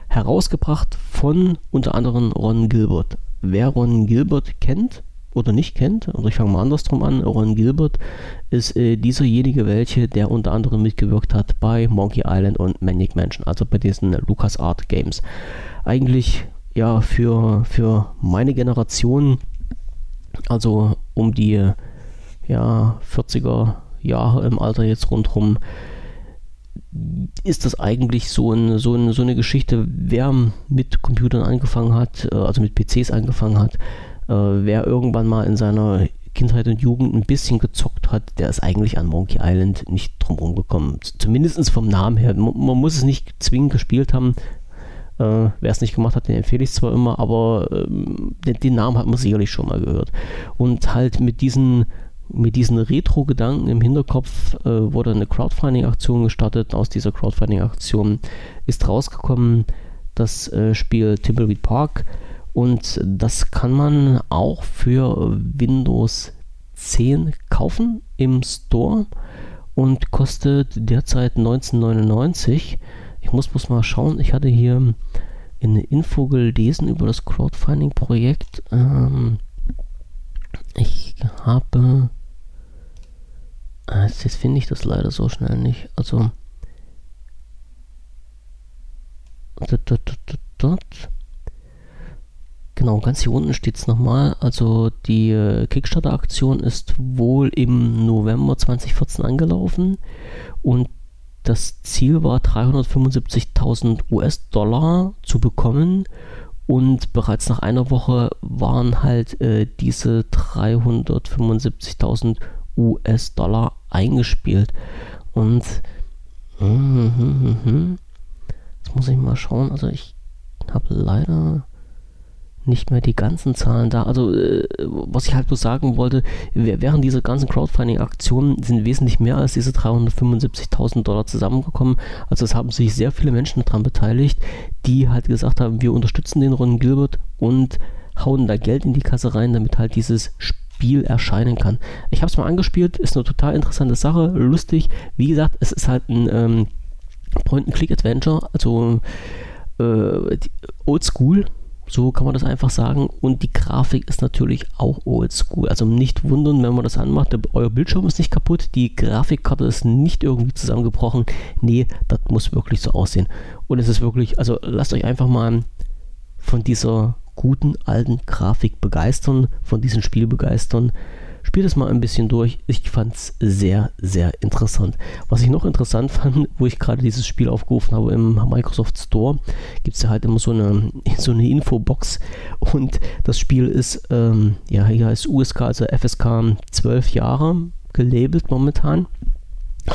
herausgebracht von unter anderem Ron Gilbert. Wer Ron Gilbert kennt, oder nicht kennt, also ich fange mal andersrum an, Ron Gilbert ist äh, dieserjenige welche, der unter anderem mitgewirkt hat bei Monkey Island und Manic Mansion, also bei diesen LucasArt Games. Eigentlich ja für, für meine Generation, also um die ja, 40er Jahre im Alter jetzt rundherum, ist das eigentlich so, ein, so, ein, so eine Geschichte, wer mit Computern angefangen hat, äh, also mit PCs angefangen hat, wer irgendwann mal in seiner Kindheit und Jugend ein bisschen gezockt hat, der ist eigentlich an Monkey Island nicht drumherum gekommen. Zumindest vom Namen her. Man, man muss es nicht zwingend gespielt haben. Äh, wer es nicht gemacht hat, den empfehle ich zwar immer, aber ähm, den, den, Namen hat man sicherlich schon mal gehört. Und halt mit diesen, mit diesen Retro-Gedanken im Hinterkopf äh, wurde eine Crowdfunding-Aktion gestartet. Aus dieser Crowdfunding-Aktion ist rausgekommen das äh, Spiel Timbleweed Park und das kann man auch für Windows 10 kaufen im Store und kostet derzeit 1999. Ich muss bloß mal schauen, ich hatte hier eine Info gelesen über das Crowdfunding-Projekt. Ähm, ich habe. Äh, jetzt finde ich das leider so schnell nicht. Also. Dort, dort, dort, dort. Genau, ganz hier unten steht es nochmal. Also die äh, Kickstarter-Aktion ist wohl im November 2014 angelaufen und das Ziel war 375.000 US-Dollar zu bekommen und bereits nach einer Woche waren halt äh, diese 375.000 US-Dollar eingespielt. Und mm, mm, mm, jetzt muss ich mal schauen. Also ich habe leider nicht mehr die ganzen Zahlen da. Also, äh, was ich halt bloß sagen wollte, während dieser ganzen Crowdfunding-Aktionen sind wesentlich mehr als diese 375.000 Dollar zusammengekommen. Also, es haben sich sehr viele Menschen daran beteiligt, die halt gesagt haben, wir unterstützen den Ron Gilbert und hauen da Geld in die Kasse rein, damit halt dieses Spiel erscheinen kann. Ich habe es mal angespielt, ist eine total interessante Sache, lustig. Wie gesagt, es ist halt ein ähm, Point-and-Click-Adventure, also äh, oldschool so kann man das einfach sagen. Und die Grafik ist natürlich auch oldschool. Also nicht wundern, wenn man das anmacht. Euer Bildschirm ist nicht kaputt. Die Grafikkarte ist nicht irgendwie zusammengebrochen. Nee, das muss wirklich so aussehen. Und es ist wirklich, also lasst euch einfach mal von dieser guten alten Grafik begeistern, von diesem Spiel begeistern. Spielt es mal ein bisschen durch. Ich fand es sehr, sehr interessant. Was ich noch interessant fand, wo ich gerade dieses Spiel aufgerufen habe im Microsoft Store, gibt es ja halt immer so eine, so eine Infobox. Und das Spiel ist, ähm, ja, hier heißt USK, also FSK 12 Jahre gelabelt momentan.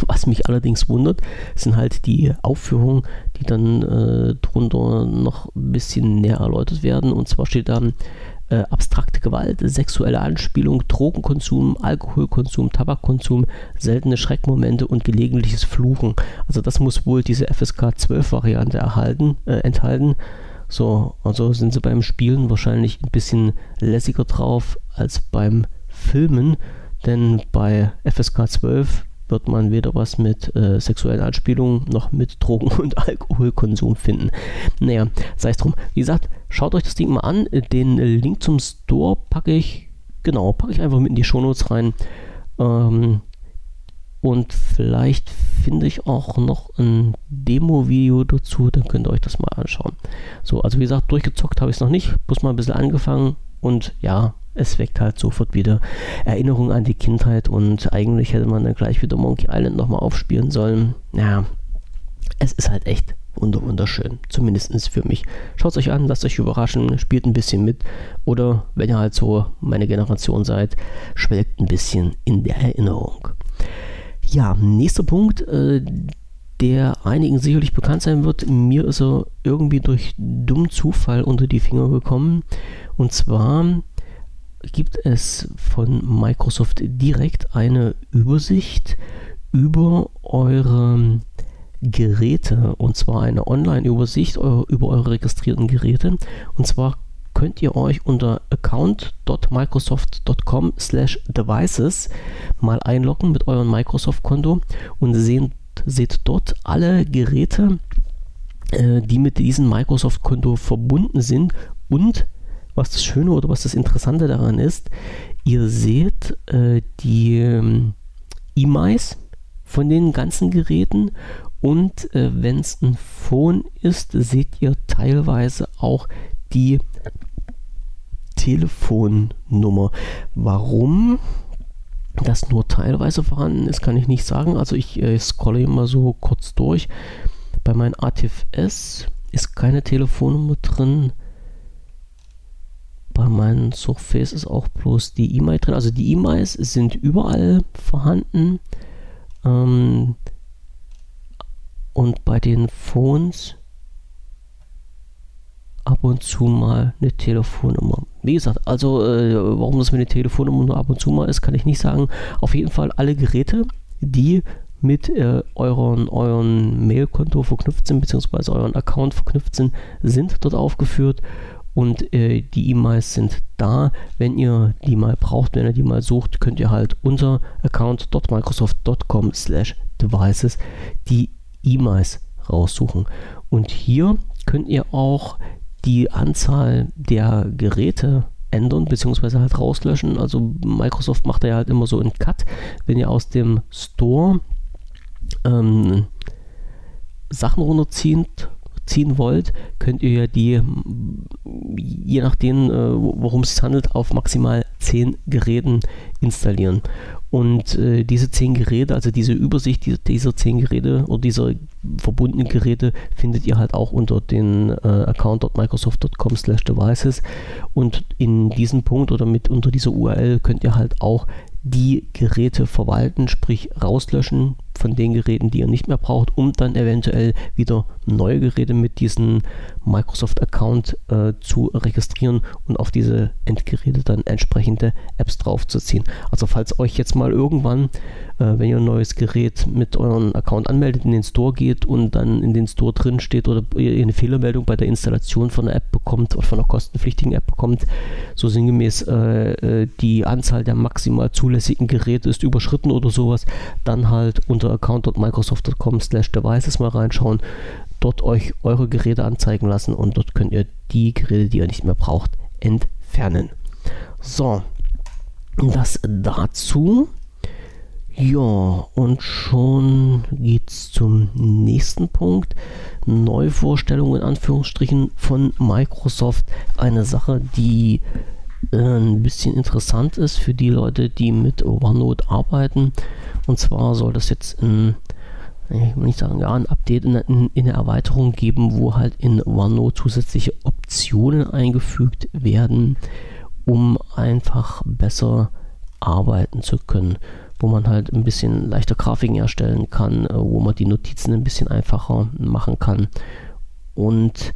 Was mich allerdings wundert, sind halt die Aufführungen, die dann äh, drunter noch ein bisschen näher erläutert werden. Und zwar steht da äh, abstrakte Gewalt, sexuelle Anspielung, Drogenkonsum, Alkoholkonsum, Tabakkonsum, seltene Schreckmomente und gelegentliches Fluchen. Also das muss wohl diese FSK 12 Variante erhalten, äh, enthalten. So, also sind sie beim Spielen wahrscheinlich ein bisschen lässiger drauf als beim Filmen, denn bei FSK 12 wird man weder was mit äh, sexuellen Anspielungen noch mit Drogen- und Alkoholkonsum finden. Naja, sei es drum. Wie gesagt, schaut euch das Ding mal an. Den Link zum Store packe ich, genau, packe ich einfach mit in die Shownotes rein. Ähm, und vielleicht finde ich auch noch ein Demo-Video dazu, dann könnt ihr euch das mal anschauen. So, also wie gesagt, durchgezockt habe ich es noch nicht, bloß mal ein bisschen angefangen und ja, es weckt halt sofort wieder Erinnerungen an die Kindheit und eigentlich hätte man dann gleich wieder Monkey Island nochmal aufspielen sollen. Ja, es ist halt echt wunderschön, zumindest für mich. Schaut es euch an, lasst euch überraschen, spielt ein bisschen mit oder wenn ihr halt so meine Generation seid, schwelgt ein bisschen in der Erinnerung. Ja, nächster Punkt, äh, der einigen sicherlich bekannt sein wird. Mir ist er irgendwie durch dummen Zufall unter die Finger gekommen. Und zwar gibt es von Microsoft direkt eine Übersicht über eure Geräte? Und zwar eine Online-Übersicht über eure registrierten Geräte. Und zwar könnt ihr euch unter account.microsoft.com/devices mal einloggen mit eurem Microsoft-Konto und sehen, seht dort alle Geräte, äh, die mit diesem Microsoft-Konto verbunden sind und was das Schöne oder was das Interessante daran ist, ihr seht äh, die ähm, E-Mice von den ganzen Geräten und äh, wenn es ein Phone ist, seht ihr teilweise auch die Telefonnummer. Warum das nur teilweise vorhanden ist, kann ich nicht sagen. Also ich äh, scrolle immer so kurz durch. Bei meinem ATFS ist keine Telefonnummer drin bei meinen Surface ist auch bloß die E-Mail drin. Also die E-Mails sind überall vorhanden. Ähm, und bei den Phones ab und zu mal eine Telefonnummer. Wie gesagt, also äh, warum das mit der Telefonnummer nur ab und zu mal ist, kann ich nicht sagen. Auf jeden Fall alle Geräte, die mit äh, euren, euren Mailkonto verknüpft sind, beziehungsweise euren Account verknüpft sind, sind dort aufgeführt und äh, die E-Mails sind da. Wenn ihr die mal braucht, wenn ihr die mal sucht, könnt ihr halt unter account.microsoft.com slash devices die E-Mails raussuchen. Und hier könnt ihr auch die Anzahl der Geräte ändern bzw. halt rauslöschen. Also Microsoft macht ja halt immer so einen Cut, wenn ihr aus dem Store ähm, Sachen runterzieht ziehen wollt, könnt ihr die, je nachdem, äh, worum es handelt, auf maximal 10 Geräten installieren. Und äh, diese 10 Geräte, also diese Übersicht dieser, dieser 10 Geräte oder dieser verbundenen Geräte, findet ihr halt auch unter den äh, account.microsoft.com slash devices. Und in diesem Punkt oder mit unter dieser URL könnt ihr halt auch die Geräte verwalten, sprich rauslöschen von den Geräten, die ihr nicht mehr braucht, um dann eventuell wieder neue Geräte mit diesem Microsoft-Account äh, zu registrieren und auf diese Endgeräte dann entsprechende Apps draufzuziehen. Also falls euch jetzt mal irgendwann, äh, wenn ihr ein neues Gerät mit eurem Account anmeldet, in den Store geht und dann in den Store drin steht oder ihr eine Fehlermeldung bei der Installation von einer App bekommt oder von einer kostenpflichtigen App bekommt, so sinngemäß äh, äh die Anzahl der maximal zulässigen Geräte ist überschritten oder sowas, dann halt unter account.microsoft.com slash devices mal reinschauen dort euch eure Geräte anzeigen lassen und dort könnt ihr die Geräte, die ihr nicht mehr braucht, entfernen. So, das dazu. Ja, und schon geht's zum nächsten Punkt. Neuvorstellung in Anführungsstrichen von Microsoft. Eine Sache, die ein bisschen interessant ist für die Leute, die mit OneNote arbeiten. Und zwar soll das jetzt in, ich will nicht sagen, ja, ein Update in, in, in der Erweiterung geben, wo halt in OneNote zusätzliche Optionen eingefügt werden, um einfach besser arbeiten zu können wo man halt ein bisschen leichter Grafiken erstellen kann, äh, wo man die Notizen ein bisschen einfacher machen kann. Und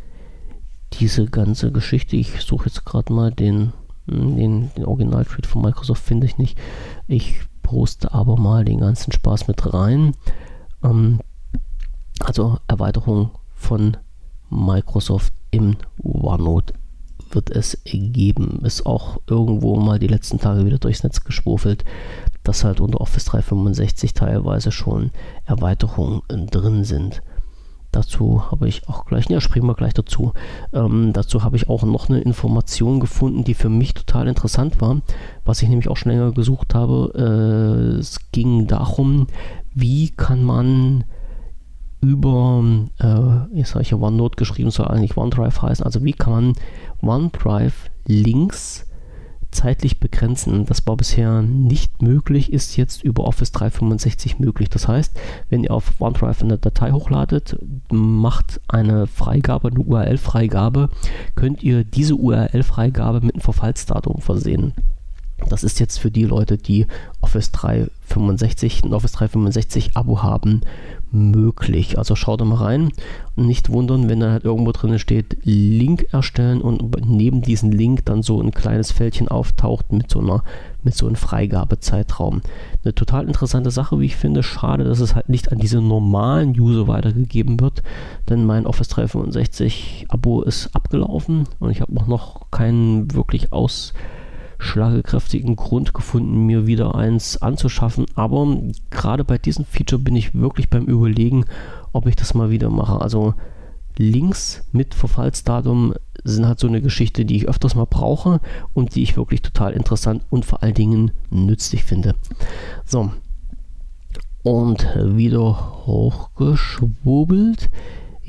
diese ganze Geschichte, ich suche jetzt gerade mal den, den, den Original-Tweet von Microsoft, finde ich nicht. Ich poste aber mal den ganzen Spaß mit rein. Ähm, also Erweiterung von Microsoft im OneNote wird es geben. Ist auch irgendwo mal die letzten Tage wieder durchs Netz geschwurfelt dass halt unter Office 365 teilweise schon Erweiterungen drin sind. Dazu habe ich auch gleich, ja, springen wir gleich dazu. Ähm, dazu habe ich auch noch eine Information gefunden, die für mich total interessant war, was ich nämlich auch schon länger gesucht habe. Äh, es ging darum, wie kann man über, äh, jetzt habe ich ja OneNote geschrieben, soll eigentlich OneDrive heißen, also wie kann man OneDrive-Links zeitlich begrenzen. Das war bisher nicht möglich, ist jetzt über Office 365 möglich. Das heißt, wenn ihr auf OneDrive eine Datei hochladet, macht eine Freigabe, eine URL-Freigabe, könnt ihr diese URL-Freigabe mit einem Verfallsdatum versehen. Das ist jetzt für die Leute, die Office 365, ein Office 365 Abo haben, möglich. Also schaut da mal rein. Nicht wundern, wenn da halt irgendwo drin steht, Link erstellen und neben diesem Link dann so ein kleines Fältchen auftaucht mit so einer mit so einem Freigabezeitraum. Eine total interessante Sache, wie ich finde. Schade, dass es halt nicht an diese normalen User weitergegeben wird, denn mein Office 365 Abo ist abgelaufen und ich habe auch noch keinen wirklich aus schlagekräftigen Grund gefunden, mir wieder eins anzuschaffen. Aber gerade bei diesem Feature bin ich wirklich beim Überlegen, ob ich das mal wieder mache. Also Links mit Verfallsdatum sind halt so eine Geschichte, die ich öfters mal brauche und die ich wirklich total interessant und vor allen Dingen nützlich finde. So. Und wieder hochgeschwurbelt.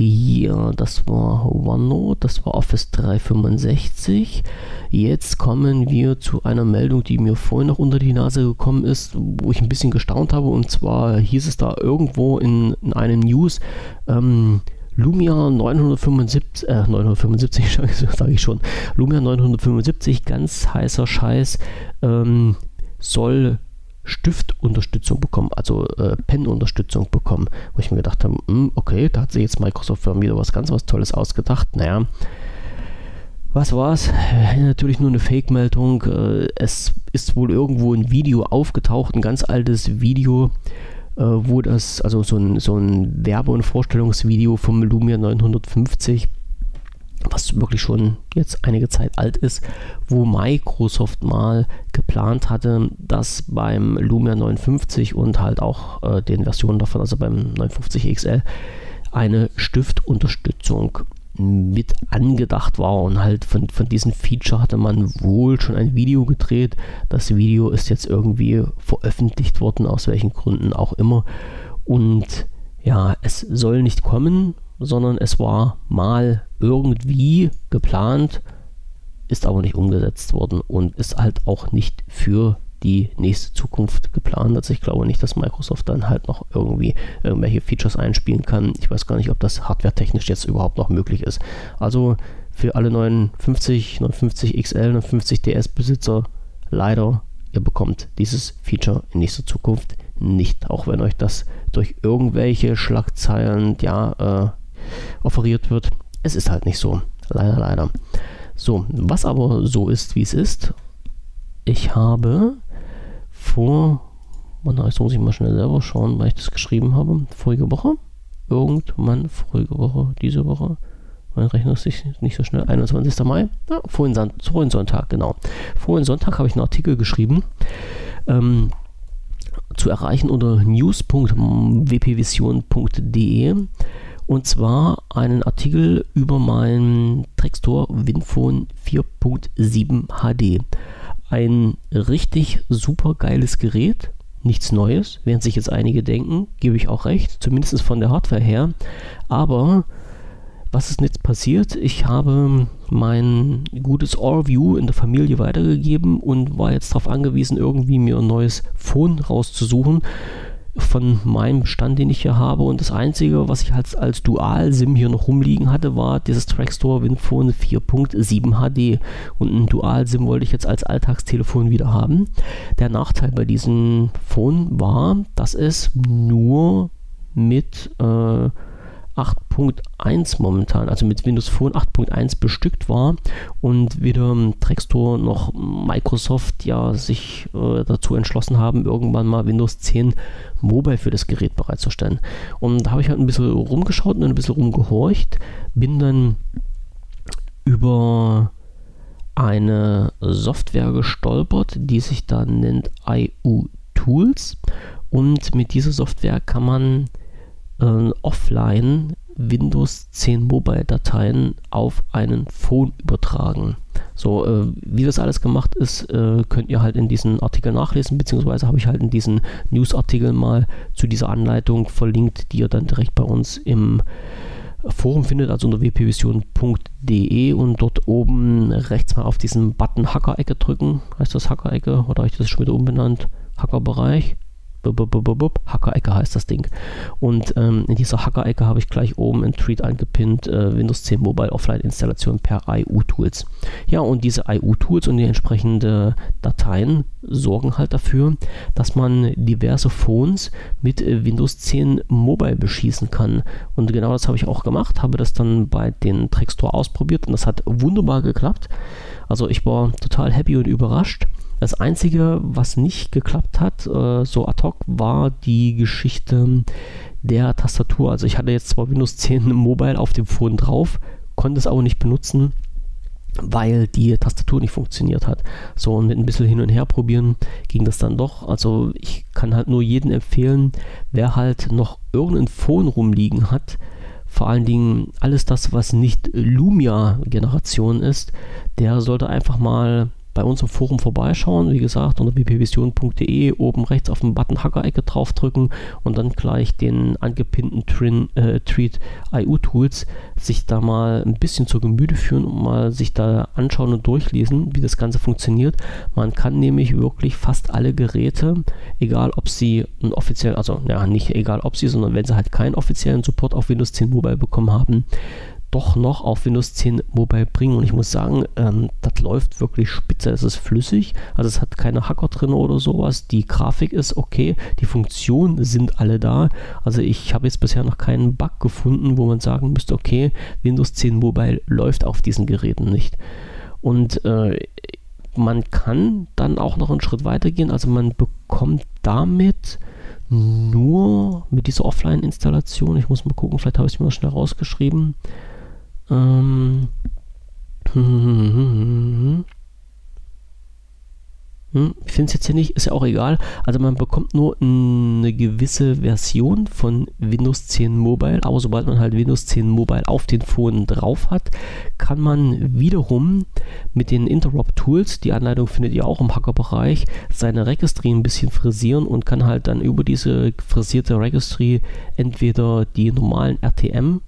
Ja, das war OneNote, das war Office 365. Jetzt kommen wir zu einer Meldung, die mir vorhin noch unter die Nase gekommen ist, wo ich ein bisschen gestaunt habe. Und zwar hieß es da irgendwo in, in einem News, ähm, Lumia 975, äh, 975 sage ich schon, Lumia 975, ganz heißer Scheiß, ähm, soll Stiftunterstützung bekommen, also äh, Pen-Unterstützung bekommen, wo ich mir gedacht habe, mh, hm, okay, da hat sich jetzt Microsoft wieder was ganz was Tolles ausgedacht. Naja, was war's? Äh, natürlich nur eine Fake-Meldung. Äh, es ist wohl irgendwo ein Video aufgetaucht, ein ganz altes Video, äh, wo das, also so ein, so ein Werbe- und Vorstellungsvideo vom Lumia 950 was wirklich schon jetzt einige Zeit alt ist, wo Microsoft mal geplant hatte, dass beim Lumia 950 und halt auch äh, den Versionen davon, also beim 950 XL, eine Stiftunterstützung mit angedacht war und halt von, von diesem Feature hatte man wohl schon ein Video gedreht. Das Video ist jetzt irgendwie veröffentlicht worden, aus welchen Gründen auch immer. Und ja, es soll nicht kommen, sondern es war mal irgendwie geplant, ist aber nicht umgesetzt worden und ist halt auch nicht für die nächste Zukunft geplant. Also ich glaube nicht, dass Microsoft dann halt noch irgendwie irgendwelche Features einspielen kann. Ich weiß gar nicht, ob das hardwaretechnisch jetzt überhaupt noch möglich ist. Also für alle 59, 59 XL, 59 DS Besitzer leider, ihr bekommt dieses Feature in nächster Zukunft nicht, auch wenn euch das durch irgendwelche Schlagzeilen ja äh, offeriert wird. Es ist halt nicht so. Leider, leider. So, was aber so ist, wie es ist. Ich habe vor, jetzt muss ich mal schnell selber schauen, weil ich das geschrieben habe, vorige Woche, irgendwann vorige Woche, diese Woche, mein Rechner ist nicht so schnell, 21. Mai, ja, vorhin, vorhin Sonntag, genau. Vorhin Sonntag habe ich einen Artikel geschrieben, ähm, zu erreichen unter news.wpvision.de und zwar einen Artikel über mein Trextor Winphone 4.7 HD. Ein richtig super geiles Gerät, nichts Neues, während sich jetzt einige denken, gebe ich auch recht, zumindest von der Hardware her. Aber was ist jetzt passiert? Ich habe mein gutes All-View in der Familie weitergegeben und war jetzt darauf angewiesen, irgendwie mir ein neues Phone rauszusuchen von meinem Stand, den ich hier habe. Und das Einzige, was ich als, als Dual-SIM hier noch rumliegen hatte, war dieses Trackstore Winphone 4.7 HD. Und ein Dual-SIM wollte ich jetzt als Alltagstelefon wieder haben. Der Nachteil bei diesem Phone war, dass es nur mit äh, 8.1 momentan, also mit Windows Phone 8.1 bestückt war und weder Trackstore noch Microsoft ja sich äh, dazu entschlossen haben, irgendwann mal Windows 10 Mobile für das Gerät bereitzustellen. Und da habe ich halt ein bisschen rumgeschaut und ein bisschen rumgehorcht, bin dann über eine Software gestolpert, die sich da nennt IU Tools und mit dieser Software kann man äh, offline Windows 10 Mobile Dateien auf einen Phone übertragen. So, äh, wie das alles gemacht ist, äh, könnt ihr halt in diesen Artikel nachlesen, beziehungsweise habe ich halt in diesen Newsartikel mal zu dieser Anleitung verlinkt, die ihr dann direkt bei uns im Forum findet, also unter wpvision.de und dort oben rechts mal auf diesen Button Hacker-Ecke drücken. Heißt das Hacker-Ecke oder habe ich das schon wieder umbenannt? Hacker-Bereich. Hacker-Ecke heißt das Ding. Und ähm, in dieser Hacker-Ecke habe ich gleich oben in Tweet eingepinnt äh, Windows 10 Mobile Offline Installation per IU-Tools. Ja, und diese IU-Tools und die entsprechenden Dateien sorgen halt dafür, dass man diverse Phones mit äh, Windows 10 Mobile beschießen kann. Und genau das habe ich auch gemacht, habe das dann bei den Trackstore ausprobiert und das hat wunderbar geklappt. Also ich war total happy und überrascht. Das Einzige, was nicht geklappt hat, äh, so ad hoc, war die Geschichte der Tastatur. Also ich hatte jetzt zwar Windows 10 Mobile auf dem Phone drauf, konnte es aber nicht benutzen, weil die Tastatur nicht funktioniert hat. So, und mit ein bisschen hin und her probieren ging das dann doch. Also ich kann halt nur jedem empfehlen, wer halt noch irgendein Phone rumliegen hat, vor allen Dingen alles das, was nicht Lumia-Generation ist, der sollte einfach mal bei uns im Forum vorbeischauen. Wie gesagt, unter bpvision.de oben rechts auf den Button Hacker-Ecke draufdrücken und dann gleich den angepinnten Trin, äh, Treat IU Tools sich da mal ein bisschen zur Gemüte führen und mal sich da anschauen und durchlesen, wie das Ganze funktioniert. Man kann nämlich wirklich fast alle Geräte, egal ob sie einen offiziellen, also ja, nicht egal ob sie, sondern wenn sie halt keinen offiziellen Support auf Windows 10 Mobile bekommen haben, doch noch auf Windows 10 Mobile bringen. Und ich muss sagen, ähm, das läuft wirklich spitze. Es ist flüssig, also es hat keine Hacker drin oder sowas. Die Grafik ist okay, die Funktionen sind alle da. Also ich habe jetzt bisher noch keinen Bug gefunden, wo man sagen müsste, okay, Windows 10 Mobile läuft auf diesen Geräten nicht. Und äh, man kann dann auch noch einen Schritt weiter gehen. Also man bekommt damit nur mit dieser Offline-Installation, ich muss mal gucken, vielleicht habe ich es mir noch schnell rausgeschrieben, ähm. Hm, ich finde es jetzt hier nicht, ist ja auch egal. Also man bekommt nur eine gewisse Version von Windows 10 Mobile, aber sobald man halt Windows 10 Mobile auf den Phone drauf hat, kann man wiederum mit den Interrupt Tools, die Anleitung findet ihr auch im Hackerbereich, seine Registry ein bisschen frisieren und kann halt dann über diese frisierte Registry entweder die normalen RTM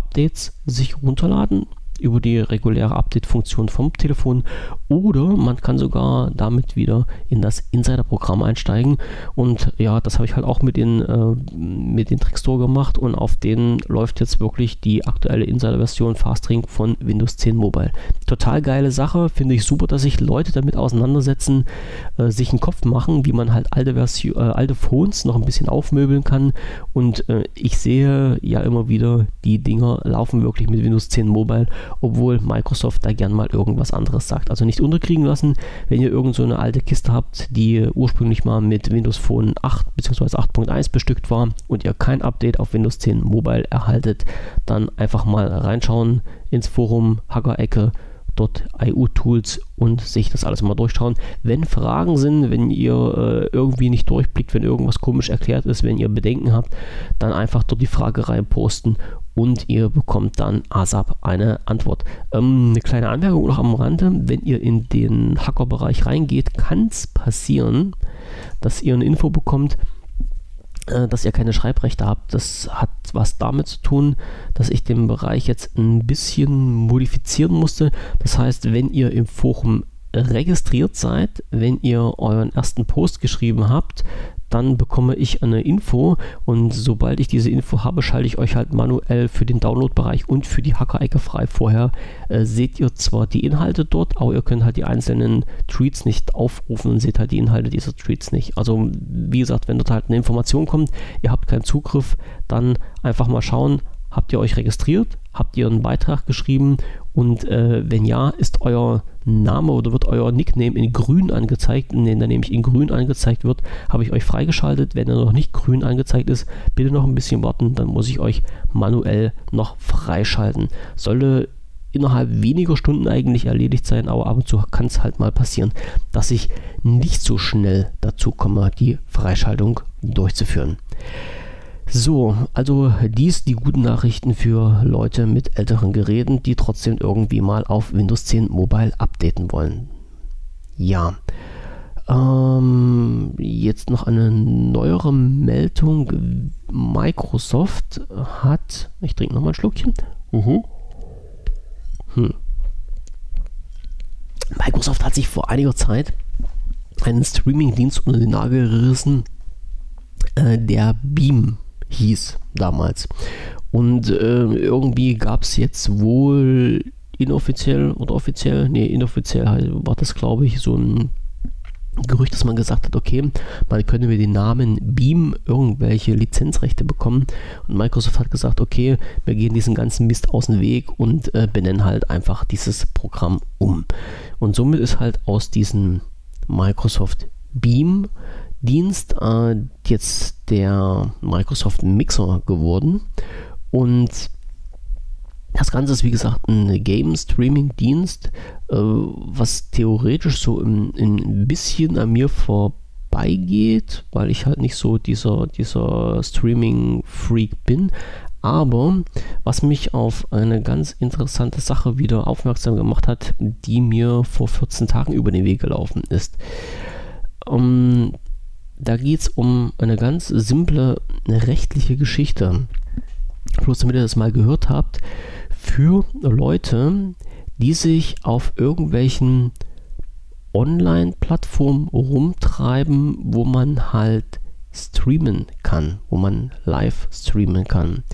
Updates sich runterladen über die reguläre Update-Funktion vom Telefon oder man kann sogar damit wieder in das Insider-Programm einsteigen und ja, das habe ich halt auch mit den, äh, mit den Trickstore gemacht und auf denen läuft jetzt wirklich die aktuelle Insider-Version Fastring von Windows 10 Mobile. Total geile Sache, finde ich super, dass sich Leute damit auseinandersetzen, äh, sich einen Kopf machen, wie man halt alte, Version, äh, alte Phones noch ein bisschen aufmöbeln kann und äh, ich sehe ja immer wieder, die Dinger laufen wirklich mit Windows 10 Mobile obwohl Microsoft da gern mal irgendwas anderes sagt. Also nicht unterkriegen lassen, wenn ihr irgend so eine alte Kiste habt, die ursprünglich mal mit Windows Phone 8 bzw. 8.1 bestückt war und ihr kein Update auf Windows 10 Mobile erhaltet, dann einfach mal reinschauen ins Forum Hacker-Ecke dort IU-Tools und sich das alles mal durchschauen. Wenn Fragen sind, wenn ihr äh, irgendwie nicht durchblickt, wenn irgendwas komisch erklärt ist, wenn ihr Bedenken habt, dann einfach dort die Fragerei posten und ihr bekommt dann ASAP eine Antwort. Ähm, eine kleine Anmerkung noch am Rande, wenn ihr in den Hacker-Bereich reingeht, kann es passieren, dass ihr eine Info bekommt, dass ihr keine Schreibrechte habt. Das hat was damit zu tun, dass ich den Bereich jetzt ein bisschen modifizieren musste. Das heißt, wenn ihr im Forum registriert seid, wenn ihr euren ersten Post geschrieben habt, dann bekomme ich eine Info und sobald ich diese Info habe, schalte ich euch halt manuell für den Download-Bereich und für die Hacker-Ecke frei. Vorher äh, seht ihr zwar die Inhalte dort, aber ihr könnt halt die einzelnen Tweets nicht aufrufen und seht halt die Inhalte dieser Tweets nicht. Also wie gesagt, wenn dort halt eine Information kommt, ihr habt keinen Zugriff, dann einfach mal schauen, habt ihr euch registriert, habt ihr einen Beitrag geschrieben und äh, wenn ja, ist euer Name oder wird euer Nickname in grün angezeigt. Und wenn der nämlich in grün angezeigt wird, habe ich euch freigeschaltet. Wenn er noch nicht grün angezeigt ist, bitte noch ein bisschen warten, dann muss ich euch manuell noch freischalten. Sollte innerhalb weniger Stunden eigentlich erledigt sein, aber ab und zu kann es halt mal passieren, dass ich nicht so schnell dazu komme, die Freischaltung durchzuführen. So, also dies die guten Nachrichten für Leute mit älteren Geräten, die trotzdem irgendwie mal auf Windows 10 Mobile updaten wollen. Ja. Ähm, jetzt noch eine neuere Meldung. Microsoft hat. Ich trinke nochmal ein Schluckchen. Mhm. Hm. Microsoft hat sich vor einiger Zeit einen Streaming-Dienst unter den Nagel gerissen, äh, der Beam hieß damals. Und äh, irgendwie gab es jetzt wohl inoffiziell oder offiziell, nee, inoffiziell war das, glaube ich, so ein Gerücht, dass man gesagt hat, okay, man könne mit dem Namen Beam irgendwelche Lizenzrechte bekommen. Und Microsoft hat gesagt, okay, wir gehen diesen ganzen Mist aus dem Weg und äh, benennen halt einfach dieses Programm um. Und somit ist halt aus diesem Microsoft Beam Dienst äh, jetzt der Microsoft Mixer geworden. Und das Ganze ist wie gesagt ein Game Streaming Dienst, äh, was theoretisch so ein, ein bisschen an mir vorbeigeht, weil ich halt nicht so dieser, dieser Streaming-Freak bin. Aber was mich auf eine ganz interessante Sache wieder aufmerksam gemacht hat, die mir vor 14 Tagen über den Weg gelaufen ist. Um, da geht es um eine ganz simple rechtliche Geschichte. Bloß damit ihr das mal gehört habt, für Leute, die sich auf irgendwelchen Online-Plattformen rumtreiben, wo man halt streamen kann, wo man live streamen kann.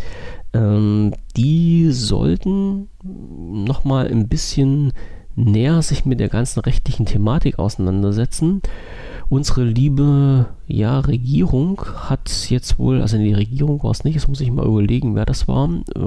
Ähm, die sollten nochmal ein bisschen näher sich mit der ganzen rechtlichen Thematik auseinandersetzen Unsere liebe ja, Regierung hat jetzt wohl, also die Regierung war es nicht, jetzt muss ich mal überlegen, wer das war. Äh,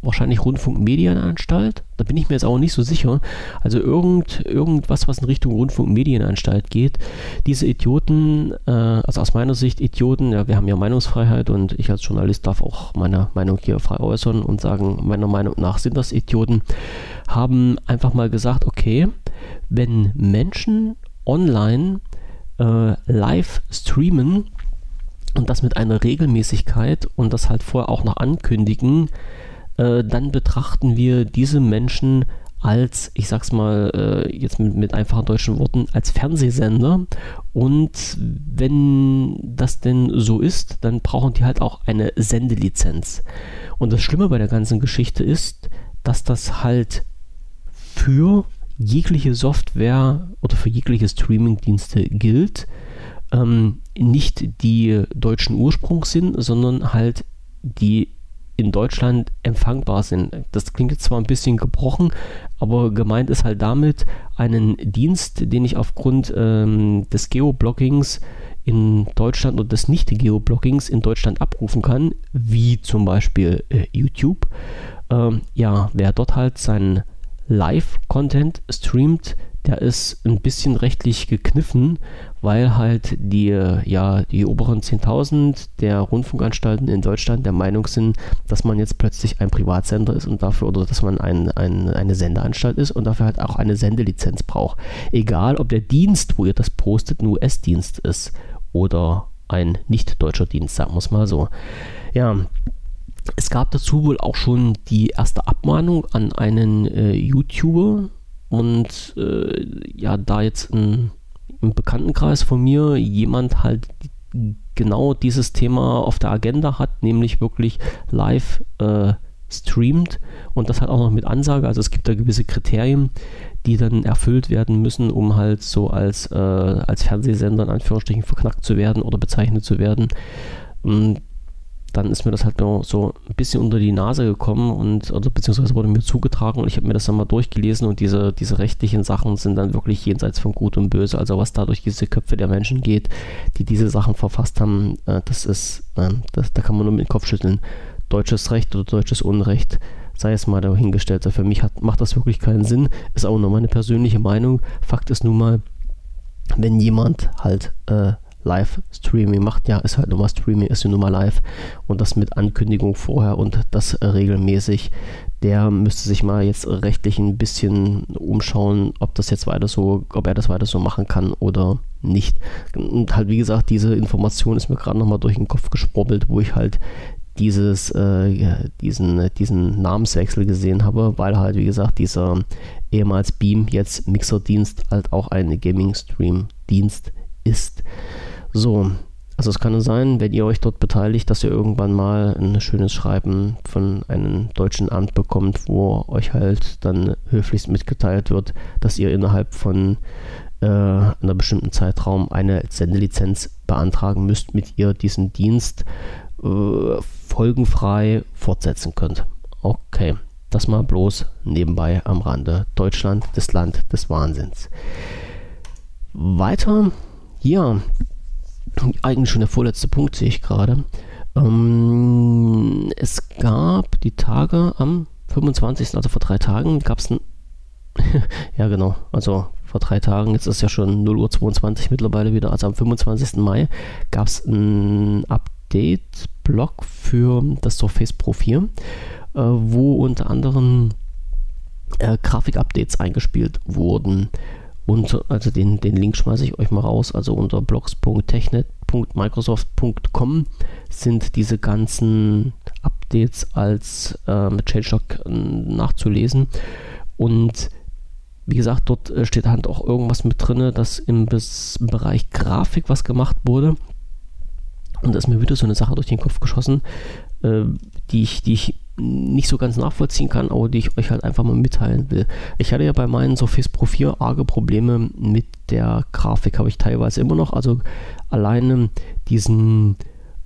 wahrscheinlich Rundfunkmedienanstalt. Da bin ich mir jetzt auch nicht so sicher. Also irgend, irgendwas, was in Richtung Rundfunkmedienanstalt geht. Diese Idioten, äh, also aus meiner Sicht Idioten, ja, wir haben ja Meinungsfreiheit und ich als Journalist darf auch meine Meinung hier frei äußern und sagen, meiner Meinung nach sind das Idioten, haben einfach mal gesagt, okay, wenn Menschen online äh, live streamen und das mit einer Regelmäßigkeit und das halt vorher auch noch ankündigen, äh, dann betrachten wir diese Menschen als, ich sag's mal äh, jetzt mit, mit, einfachen deutschen Worten, als Fernsehsender. Und wenn das denn so ist, dann brauchen die halt auch eine Sendelizenz. Und das Schlimme bei der ganzen Geschichte ist, dass das halt für jegliche Software oder für jegliche Streaming-Dienste gilt, ähm, nicht die deutschen Ursprungs sind, sondern halt die in Deutschland empfangbar sind. Das klingt jetzt zwar ein bisschen gebrochen, aber gemeint ist halt damit einen Dienst, den ich aufgrund ähm, des Geoblockings in Deutschland und des Nicht-Geoblockings in Deutschland abrufen kann, wie zum Beispiel äh, YouTube. Ähm, ja, wer dort halt seinen Live-Content streamt, der ist ein bisschen rechtlich gekniffen, weil halt die, ja, die oberen 10.000 der Rundfunkanstalten in Deutschland der Meinung sind, dass man jetzt plötzlich ein Privatsender ist und dafür, oder dass man ein, ein, eine Sendeanstalt ist und dafür halt auch eine Sendelizenz braucht. Egal, ob der Dienst, wo ihr das postet, ein US-Dienst ist oder ein nicht deutscher Dienst, sagen wir es mal so. Ja, es gab dazu wohl auch schon die erste Abmahnung an einen äh, YouTuber und äh, ja, da jetzt ein, im Bekanntenkreis von mir jemand halt genau dieses Thema auf der Agenda hat, nämlich wirklich live äh, streamt und das halt auch noch mit Ansage. Also es gibt da gewisse Kriterien, die dann erfüllt werden müssen, um halt so als, äh, als Fernsehsender in Anführungsstrichen verknackt zu werden oder bezeichnet zu werden. Und dann ist mir das halt so ein bisschen unter die Nase gekommen und oder beziehungsweise wurde mir zugetragen und ich habe mir das dann mal durchgelesen und diese, diese rechtlichen Sachen sind dann wirklich jenseits von Gut und Böse. Also was da durch diese Köpfe der Menschen geht, die diese Sachen verfasst haben, äh, das ist, äh, das, da kann man nur mit dem Kopf schütteln. Deutsches Recht oder deutsches Unrecht, sei es mal dahingestellt. Also für mich hat, macht das wirklich keinen Sinn, ist auch nur meine persönliche Meinung. Fakt ist nun mal, wenn jemand halt äh, Live-Streaming macht. Ja, ist halt nur mal Streaming, ist ja nur mal live. Und das mit Ankündigung vorher und das regelmäßig. Der müsste sich mal jetzt rechtlich ein bisschen umschauen, ob das jetzt weiter so, ob er das weiter so machen kann oder nicht. Und halt, wie gesagt, diese Information ist mir gerade nochmal durch den Kopf gesprobbelt, wo ich halt dieses, äh, diesen, diesen Namenswechsel gesehen habe, weil halt, wie gesagt, dieser ehemals Beam, jetzt Mixer-Dienst, halt auch ein Gaming-Stream-Dienst ist. So, also es kann sein, wenn ihr euch dort beteiligt, dass ihr irgendwann mal ein schönes Schreiben von einem deutschen Amt bekommt, wo euch halt dann höflichst mitgeteilt wird, dass ihr innerhalb von äh, einer bestimmten Zeitraum eine Sendelizenz beantragen müsst, mit ihr diesen Dienst äh, folgenfrei fortsetzen könnt. Okay, das mal bloß nebenbei am Rande. Deutschland, das Land des Wahnsinns. Weiter, ja, eigentlich schon der vorletzte Punkt, sehe ich gerade. Ähm, es gab die Tage am 25., also vor drei Tagen, gab es ein. ja, genau, also vor drei Tagen, jetzt ist ja schon 0 Uhr 22 mittlerweile wieder, also am 25. Mai gab es ein Update-Blog für das Surface Pro 4, äh, wo unter anderem äh, Grafik-Updates eingespielt wurden. Und also den, den Link schmeiße ich euch mal raus. Also unter blogs.technet.microsoft.com sind diese ganzen Updates als äh, mit Changelog äh, nachzulesen. Und wie gesagt, dort äh, steht halt auch irgendwas mit drin, dass im, im Bereich Grafik was gemacht wurde. Und da ist mir wieder so eine Sache durch den Kopf geschossen, äh, die, ich, die ich nicht so ganz nachvollziehen kann, aber die ich euch halt einfach mal mitteilen will. Ich hatte ja bei meinen Surface Pro 4 arge Probleme mit der Grafik, habe ich teilweise immer noch. Also alleine diesen,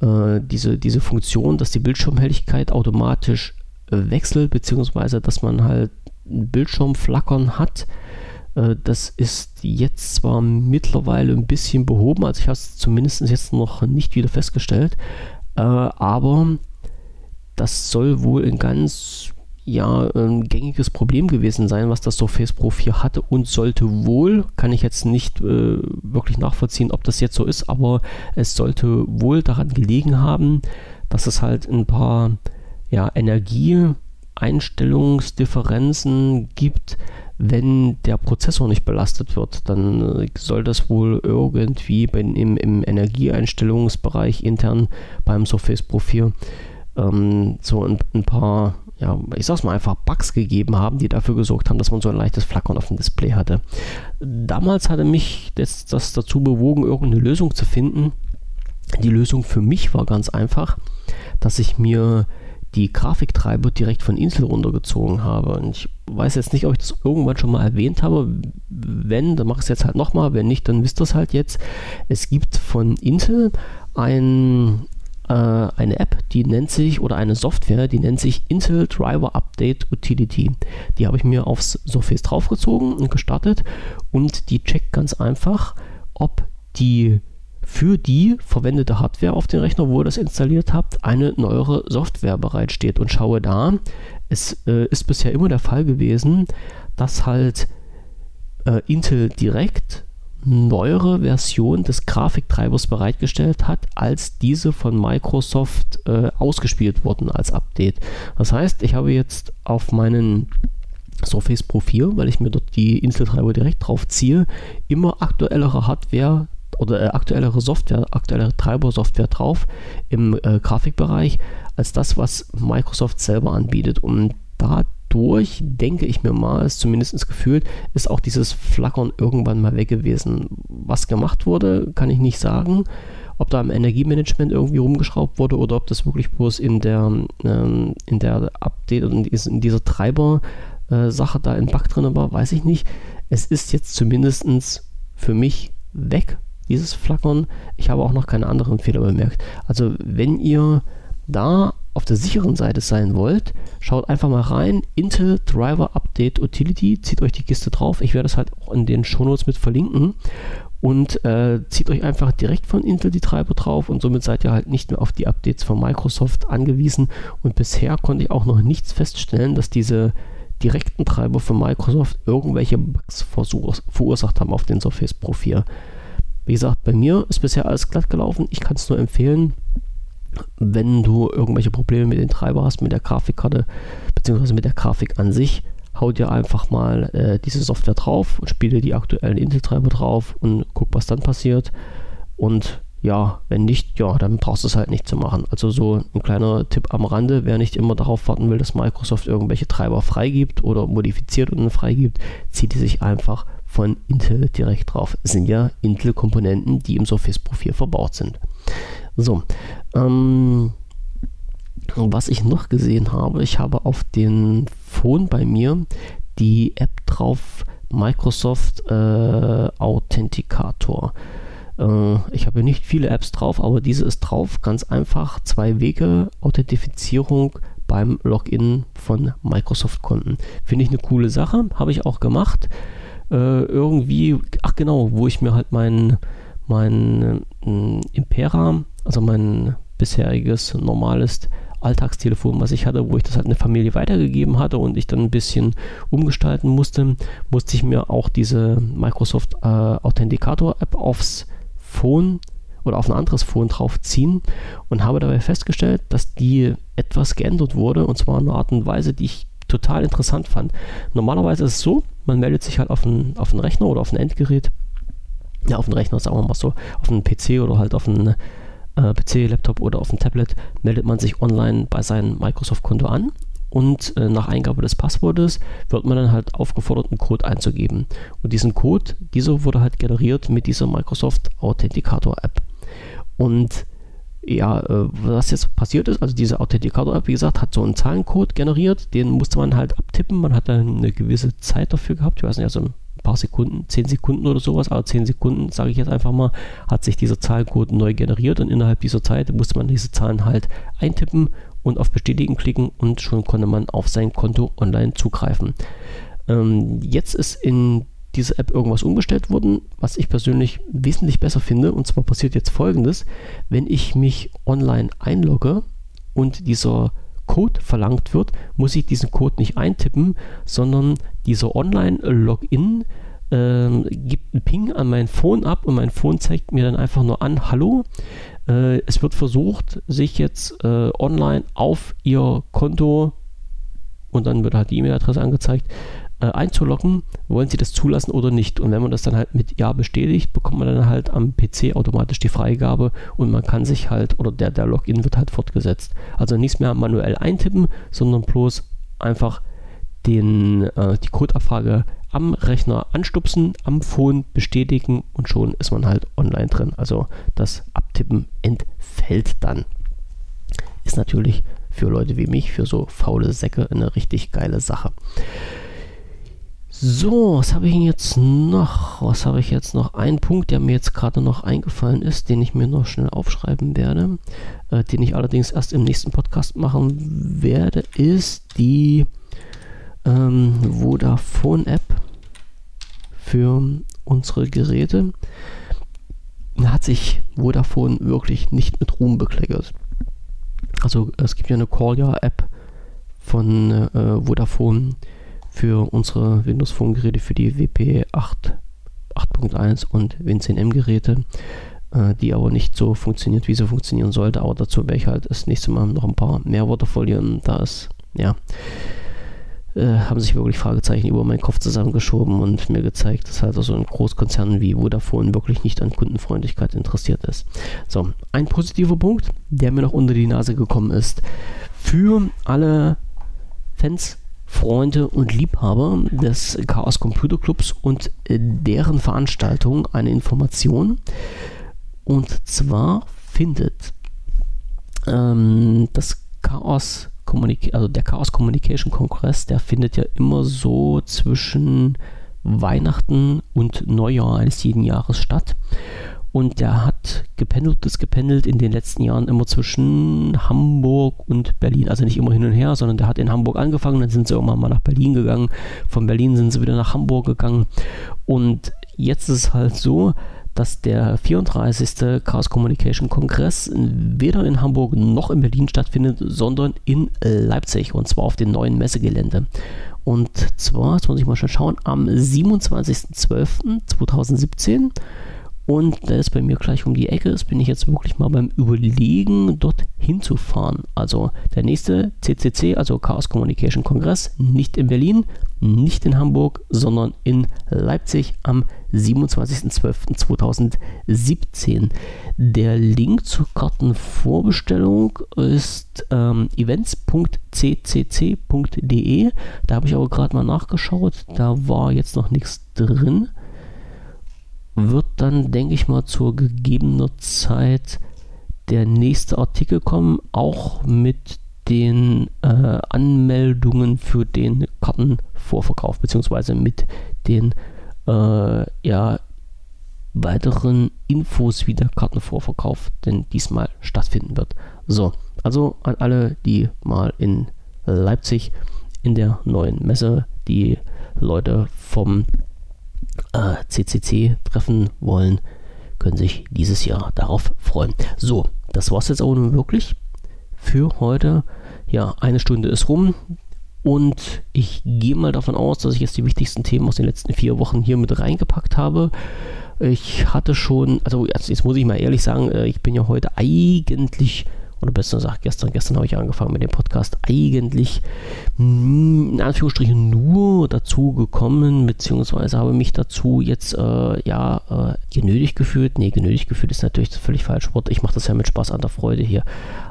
äh, diese, diese Funktion, dass die Bildschirmhelligkeit automatisch äh, wechselt, beziehungsweise dass man halt Bildschirmflackern hat. Äh, das ist jetzt zwar mittlerweile ein bisschen behoben, also ich habe es zumindest jetzt noch nicht wieder festgestellt, äh, aber das soll wohl ein ganz ja, ein gängiges Problem gewesen sein, was das Surface Pro 4 hatte und sollte wohl, kann ich jetzt nicht äh, wirklich nachvollziehen, ob das jetzt so ist, aber es sollte wohl daran gelegen haben, dass es halt ein paar ja, Energieeinstellungsdifferenzen gibt, wenn der Prozessor nicht belastet wird, dann äh, soll das wohl irgendwie bei, im, im Energieeinstellungsbereich intern beim Surface Pro 4 ähm, so ein, ein, paar, ja, ich sag's mal einfach, Bugs gegeben haben, die dafür gesorgt haben, dass man so ein leichtes Flackern auf dem Display hatte. Damals hatte mich das, das dazu bewogen, irgendeine Lösung zu finden. Die Lösung für mich war ganz einfach, dass ich mir die Grafiktreiber direkt von Intel runtergezogen habe. Und ich weiß jetzt nicht, ob ich das irgendwann schon mal erwähnt habe. Wenn, dann mache es jetzt halt nochmal. Wenn nicht, dann wisst ihr es halt jetzt. Es gibt von Intel ein äh, eine App, die nennt sich, oder eine Software, die nennt sich Intel Driver Update Utility. Die habe ich mir aufs Surface draufgezogen und gestartet und die checkt ganz einfach, ob die für die verwendete Hardware auf dem Rechner, wo ihr das installiert habt, eine neuere Software bereitsteht. Und schaue da, es äh, ist bisher immer der Fall gewesen, dass halt äh, Intel direkt neuere Version des Grafiktreibers bereitgestellt hat, als diese von Microsoft äh, ausgespielt wurden als Update. Das heißt, ich habe jetzt auf meinen Surface Pro 4, weil ich mir dort die Intel-Treiber direkt drauf ziehe, immer aktuellere Hardware oder äh, aktuellere Software, aktuellere Treiber-Software drauf im äh, Grafikbereich, als das, was Microsoft selber anbietet. Und dadurch, denke ich mir mal, ist zumindest gefühlt, ist auch dieses Flackern irgendwann mal weg gewesen. Was gemacht wurde, kann ich nicht sagen. Ob da im Energiemanagement irgendwie rumgeschraubt wurde oder ob das wirklich bloß in der, ähm, in der Update und in dieser Treiber-Sache äh, da in Bug drin war, weiß ich nicht. Es ist jetzt zumindest für mich weg dieses Flackern. Ich habe auch noch keine anderen Fehler bemerkt. Also wenn ihr da auf der sicheren Seite sein wollt, schaut einfach mal rein. Intel Driver Update Utility. Zieht euch die Kiste drauf. Ich werde das halt auch in den Shownotes mit verlinken. Und äh, zieht euch einfach direkt von Intel die Treiber drauf und somit seid ihr halt nicht mehr auf die Updates von Microsoft angewiesen. Und bisher konnte ich auch noch nichts feststellen, dass diese direkten Treiber von Microsoft irgendwelche Bugs verursacht haben auf den Surface Pro 4. Wie gesagt, bei mir ist bisher alles glatt gelaufen. Ich kann es nur empfehlen, wenn du irgendwelche Probleme mit dem Treiber hast, mit der Grafikkarte, beziehungsweise mit der Grafik an sich, hau dir einfach mal äh, diese Software drauf und spiele die aktuellen Intel-Treiber drauf und guck, was dann passiert. Und ja, wenn nicht, ja, dann brauchst du es halt nicht zu machen. Also so ein kleiner Tipp am Rande, wer nicht immer darauf warten will, dass Microsoft irgendwelche Treiber freigibt oder modifiziert und freigibt, zieht die sich einfach von Intel direkt drauf. Es sind ja Intel-Komponenten, die im Surface-Profil verbaut sind. So, ähm, was ich noch gesehen habe, ich habe auf den Phone bei mir die App drauf, Microsoft äh, Authenticator. Äh, ich habe nicht viele Apps drauf, aber diese ist drauf. Ganz einfach, zwei Wege Authentifizierung beim Login von Microsoft-Konten. Finde ich eine coole Sache, habe ich auch gemacht äh, irgendwie, ach genau, wo ich mir halt mein, mein äh, Impera, also mein bisheriges normales Alltagstelefon, was ich hatte, wo ich das halt eine Familie weitergegeben hatte und ich dann ein bisschen umgestalten musste, musste ich mir auch diese Microsoft äh, Authenticator App aufs Phone oder auf ein anderes Phone draufziehen und habe dabei festgestellt, dass die etwas geändert wurde und zwar in einer Art und Weise, die ich total interessant fand. Normalerweise ist es so, man meldet sich halt auf einen, auf Rechner oder auf ein Endgerät, ja, auf einen Rechner, sagen wir mal so, auf einen PC oder halt auf einen äh, PC, Laptop oder auf ein Tablet, meldet man sich online bei seinem Microsoft-Konto an und äh, nach Eingabe des Passwortes wird man dann halt aufgefordert, einen Code einzugeben. Und diesen Code, dieser wurde halt generiert mit dieser Microsoft Authenticator App. Und ja, äh, was jetzt passiert ist, also diese Authenticator-App, wie gesagt, hat so einen Zahlencode generiert, den musste man halt abtippen. Man hat dann eine gewisse Zeit dafür gehabt, ich weiß nicht, also paar Sekunden, 10 Sekunden oder sowas, aber 10 Sekunden, sage ich jetzt einfach mal, hat sich dieser Zahlencode neu generiert und innerhalb dieser Zeit musste man diese Zahlen halt eintippen und auf Bestätigen klicken und schon konnte man auf sein Konto online zugreifen. Ähm, jetzt ist in diese App irgendwas umgestellt worden, was ich persönlich wesentlich besser finde. Und zwar passiert jetzt folgendes: Wenn ich mich online einlogge und dieser Code verlangt wird, muss ich diesen Code nicht eintippen, sondern dieser Online-Login äh, gibt einen Ping an mein Phone ab und mein Phone zeigt mir dann einfach nur an, hallo, äh, es wird versucht, sich jetzt äh, online auf Ihr Konto und dann wird halt die E-Mail-Adresse angezeigt, äh, einzuloggen, wollen sie das zulassen oder nicht. Und wenn man das dann halt mit Ja bestätigt, bekommt man dann halt am PC automatisch die Freigabe und man kann sich halt, oder der, der Login wird halt fortgesetzt. Also nichts mehr manuell eintippen, sondern bloß einfach den, äh, die Codeabfrage am Rechner anstupsen, am Phone bestätigen und schon ist man halt online drin. Also das Abtippen entfällt dann. Ist natürlich für Leute wie mich, für so faule Säcke, eine richtig geile Sache. So, was habe ich jetzt noch? Was habe ich jetzt noch? Ein Punkt, der mir jetzt gerade noch eingefallen ist, den ich mir noch schnell aufschreiben werde, äh, den ich allerdings erst im nächsten Podcast machen werde, ist die ähm, Vodafone-App für unsere Geräte. Da hat sich Vodafone wirklich nicht mit Ruhm bekleckert. Also es gibt ja eine Call-Ja-App von äh, Vodafone, für unsere Windows Phone Geräte, für die WP 8, 8.1 und Win10M Geräte, äh, die aber nicht so funktioniert, wie sie funktionieren sollte. Aber dazu werde ich halt das nächste Mal noch ein paar mehr Worte verlieren. Da ist, ja, äh, haben sich wirklich Fragezeichen über meinen Kopf zusammengeschoben und mir gezeigt, dass halt so ein Großkonzern wie Vodafone wirklich nicht an Kundenfreundlichkeit interessiert ist. So, ein positiver Punkt, der mir noch unter die Nase gekommen ist. Für alle Fans Freunde und Liebhaber des Chaos Computer Clubs und äh, deren Veranstaltung eine Information. Und zwar findet ähm, das Chaos Communic also der Chaos Communication Kongress, der findet ja immer so zwischen Weihnachten und Neujahr eines jeden Jahres statt. Und der hat gependelt, ist gependelt in den letzten Jahren immer zwischen Hamburg und Berlin. Also nicht immer hin und her, sondern der hat in Hamburg angefangen, dann sind sie irgendwann mal nach Berlin gegangen. Von Berlin sind sie wieder nach Hamburg gegangen. Und jetzt ist es halt so, dass der 34. Chaos Communication Kongress weder in Hamburg noch in Berlin stattfindet, sondern in Leipzig und zwar auf dem neuen Messegelände. Und zwar, jetzt muss ich mal schon schauen, am 27.12.2017 und da es bei mir gleich um die Ecke ist, bin ich jetzt wirklich mal beim Überlegen, dort hinzufahren. Also der nächste CCC, also Chaos Communication Kongress, nicht in Berlin, nicht in Hamburg, sondern in Leipzig am 27.12.2017. Der Link zur Kartenvorbestellung ist ähm, events.ccc.de. Da habe ich aber gerade mal nachgeschaut, da war jetzt noch nichts drin wird dann, denke ich mal, zur gegebener Zeit der nächste Artikel kommen, auch mit den äh, Anmeldungen für den Kartenvorverkauf, beziehungsweise mit den äh, ja, weiteren Infos, wie der Kartenvorverkauf denn diesmal stattfinden wird. So, also an alle, die mal in Leipzig in der neuen Messe die Leute vom äh, CCC treffen wollen, können sich dieses Jahr darauf freuen. So, das war es jetzt auch nun wirklich für heute. Ja, eine Stunde ist rum. Und ich gehe mal davon aus, dass ich jetzt die wichtigsten Themen aus den letzten vier Wochen hier mit reingepackt habe. Ich hatte schon, also jetzt muss ich mal ehrlich sagen, äh, ich bin ja heute eigentlich oder besser gesagt gestern, gestern habe ich angefangen mit dem Podcast, eigentlich in Anführungsstrichen nur dazu gekommen, beziehungsweise habe mich dazu jetzt äh, ja äh, genötigt gefühlt. Nee, genötigt gefühlt ist natürlich das völlig falsch Wort. Ich mache das ja mit Spaß an der Freude hier.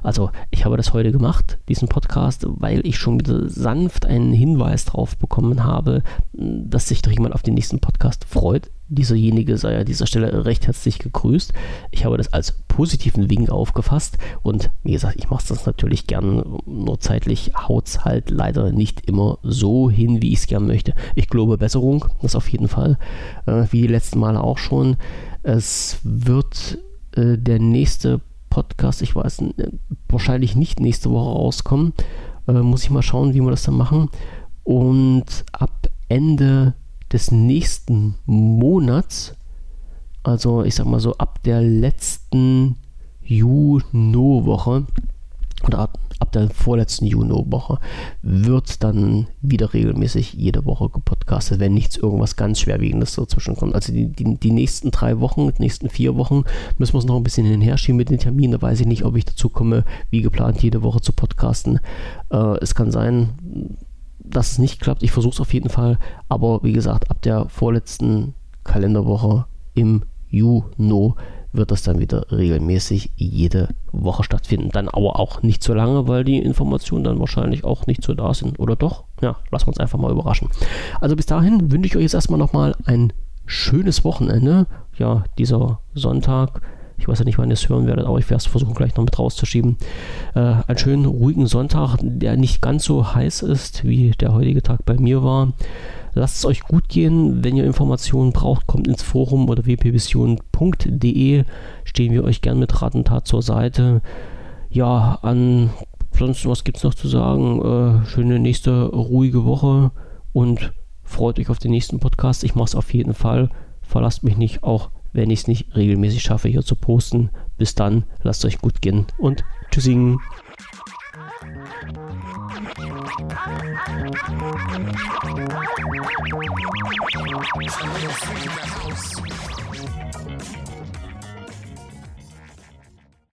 Also ich habe das heute gemacht, diesen Podcast, weil ich schon wieder sanft einen Hinweis drauf bekommen habe, dass sich doch jemand auf den nächsten Podcast freut. Dieserjenige sei an dieser Stelle recht herzlich gegrüßt. Ich habe das als positiven Wink aufgefasst und wie gesagt, ich mache das natürlich gern, nur zeitlich haut es halt leider nicht immer so hin, wie ich es gern möchte. Ich glaube Besserung, das auf jeden Fall, äh, wie die letzten Male auch schon. Es wird äh, der nächste Podcast, ich weiß, wahrscheinlich nicht nächste Woche rauskommen. Äh, muss ich mal schauen, wie wir das dann machen. Und ab Ende des nächsten Monats, also ich sag mal so ab der letzten Juno-Woche oder ab, der vorletzten Juno-Woche wird dann wieder regelmäßig jede Woche gepodcastet, wenn nichts irgendwas ganz Schwerwiegendes dazwischen kommt. Also die, die, die nächsten drei Wochen, die nächsten vier Wochen müssen wir es noch ein bisschen hinherschieben mit den Terminen. Da weiß ich nicht, ob ich dazu komme, wie geplant jede Woche zu podcasten. Äh, es kann sein, dass es nicht klappt. Ich versuche es auf jeden Fall. Aber wie gesagt, ab der vorletzten Kalenderwoche im Juni wird das dann wieder regelmäßig jede Woche stattfinden. Dann aber auch nicht so lange, weil die Informationen dann wahrscheinlich auch nicht so da sind. Oder doch? Ja, lassen wir uns einfach mal überraschen. Also bis dahin wünsche ich euch jetzt erstmal nochmal ein schönes Wochenende. Ja, dieser Sonntag ich weiß ja nicht, wann ihr es hören werdet, aber ich werde es versuchen, gleich noch mit rauszuschieben. Äh, einen schönen, ruhigen Sonntag, der nicht ganz so heiß ist, wie der heutige Tag bei mir war. Lasst es euch gut gehen. Wenn ihr Informationen braucht, kommt ins Forum oder wpvision.de. Stehen wir euch gern mit Rat und Tat zur Seite. Ja, ansonsten, was gibt es noch zu sagen? Äh, schöne nächste ruhige Woche und freut euch auf den nächsten Podcast. Ich mache es auf jeden Fall. Verlasst mich nicht, auch wenn ich es nicht regelmäßig schaffe, hier zu posten. Bis dann, lasst euch gut gehen und tschüssing. house.